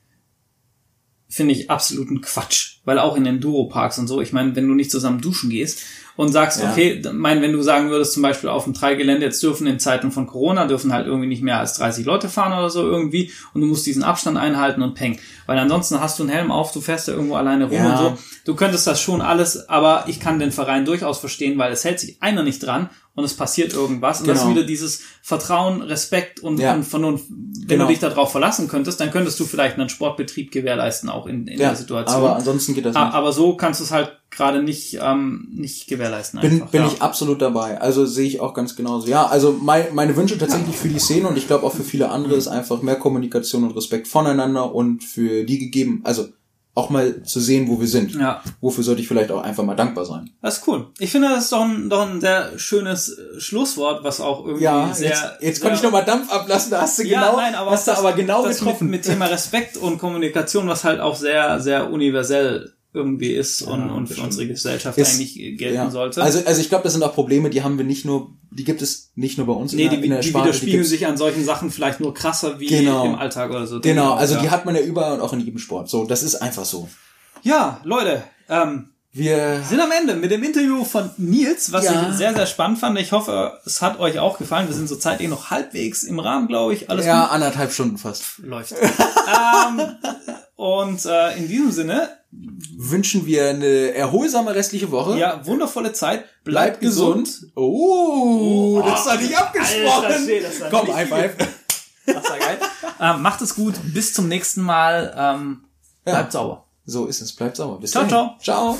finde ich absoluten Quatsch. Weil auch in Enduro-Parks und so, ich meine, wenn du nicht zusammen duschen gehst und sagst, Ja. okay, mein, wenn du sagen würdest, zum Beispiel auf dem Trailgelände, jetzt dürfen in Zeiten von Corona, dürfen halt irgendwie nicht mehr als 30 Leute fahren oder so irgendwie und du musst diesen Abstand einhalten und peng. Weil ansonsten hast du einen Helm auf, du fährst da irgendwo alleine rum Ja. und so. Du könntest das schon alles, aber ich kann den Verein durchaus verstehen, weil es hält sich einer nicht dran und es passiert irgendwas. Und das ist Genau. wieder dieses Vertrauen, Respekt und, Ja. und Vernunft. Wenn Genau. du dich darauf verlassen könntest, dann könntest du vielleicht einen Sportbetrieb gewährleisten, auch in, in der Situation. aber ansonsten geht das nicht. Aber so kannst du es halt gerade nicht, ähm, nicht gewährleisten. Bin, einfach, bin ja. ich absolut dabei. Also sehe ich auch ganz genauso. Ja, also mein, meine Wünsche tatsächlich für die Szene und ich glaube auch für viele andere ist einfach mehr Kommunikation und Respekt voneinander und für die gegeben, also auch mal zu sehen, wo wir sind. Ja, Wofür sollte ich vielleicht auch einfach mal dankbar sein. das ist cool. Ich finde, das ist doch ein, doch ein sehr schönes äh, Schlusswort, was auch irgendwie Ja, sehr. jetzt, jetzt konnte ich nochmal Dampf ablassen, da hast du Ja, genau, nein, aber hast du das- aber genau das getroffen. Mit, mit Thema Respekt und Kommunikation, was halt auch sehr, sehr universell irgendwie ist und, und für unsere Gesellschaft Ist- eigentlich gelten ja. sollte. Also, also ich glaube, das sind auch Probleme, die haben wir nicht nur, die gibt es nicht nur bei uns nee, in, der, die, in der die Sparte, widerspiegeln gibt's- sich an solchen Sachen vielleicht nur krasser wie Genau. im Alltag oder so. Genau, also ja. die hat man ja überall und auch in jedem Sport. So, das ist einfach so. Ja, Leute, ähm, Wir sind am Ende mit dem Interview von Nils, was Ja. ich sehr, sehr spannend fand. Ich hoffe, es hat euch auch gefallen. Wir sind so zeitlich noch halbwegs im Rahmen, glaube ich. Alles ja anderthalb Stunden fast. gut läuft. ähm, und äh, in diesem Sinne, Wünschen wir eine erholsame restliche Woche. ja, wundervolle Zeit. Bleibt gesund. Oh, das war nicht abgesprochen. Alter war Komm, nicht High Five. Das war geil. ähm, macht es gut. Bis zum nächsten Mal. Ähm, bleibt sauber. So ist es. Bleibt sauber. Bis Ciao, dahin. Ciao.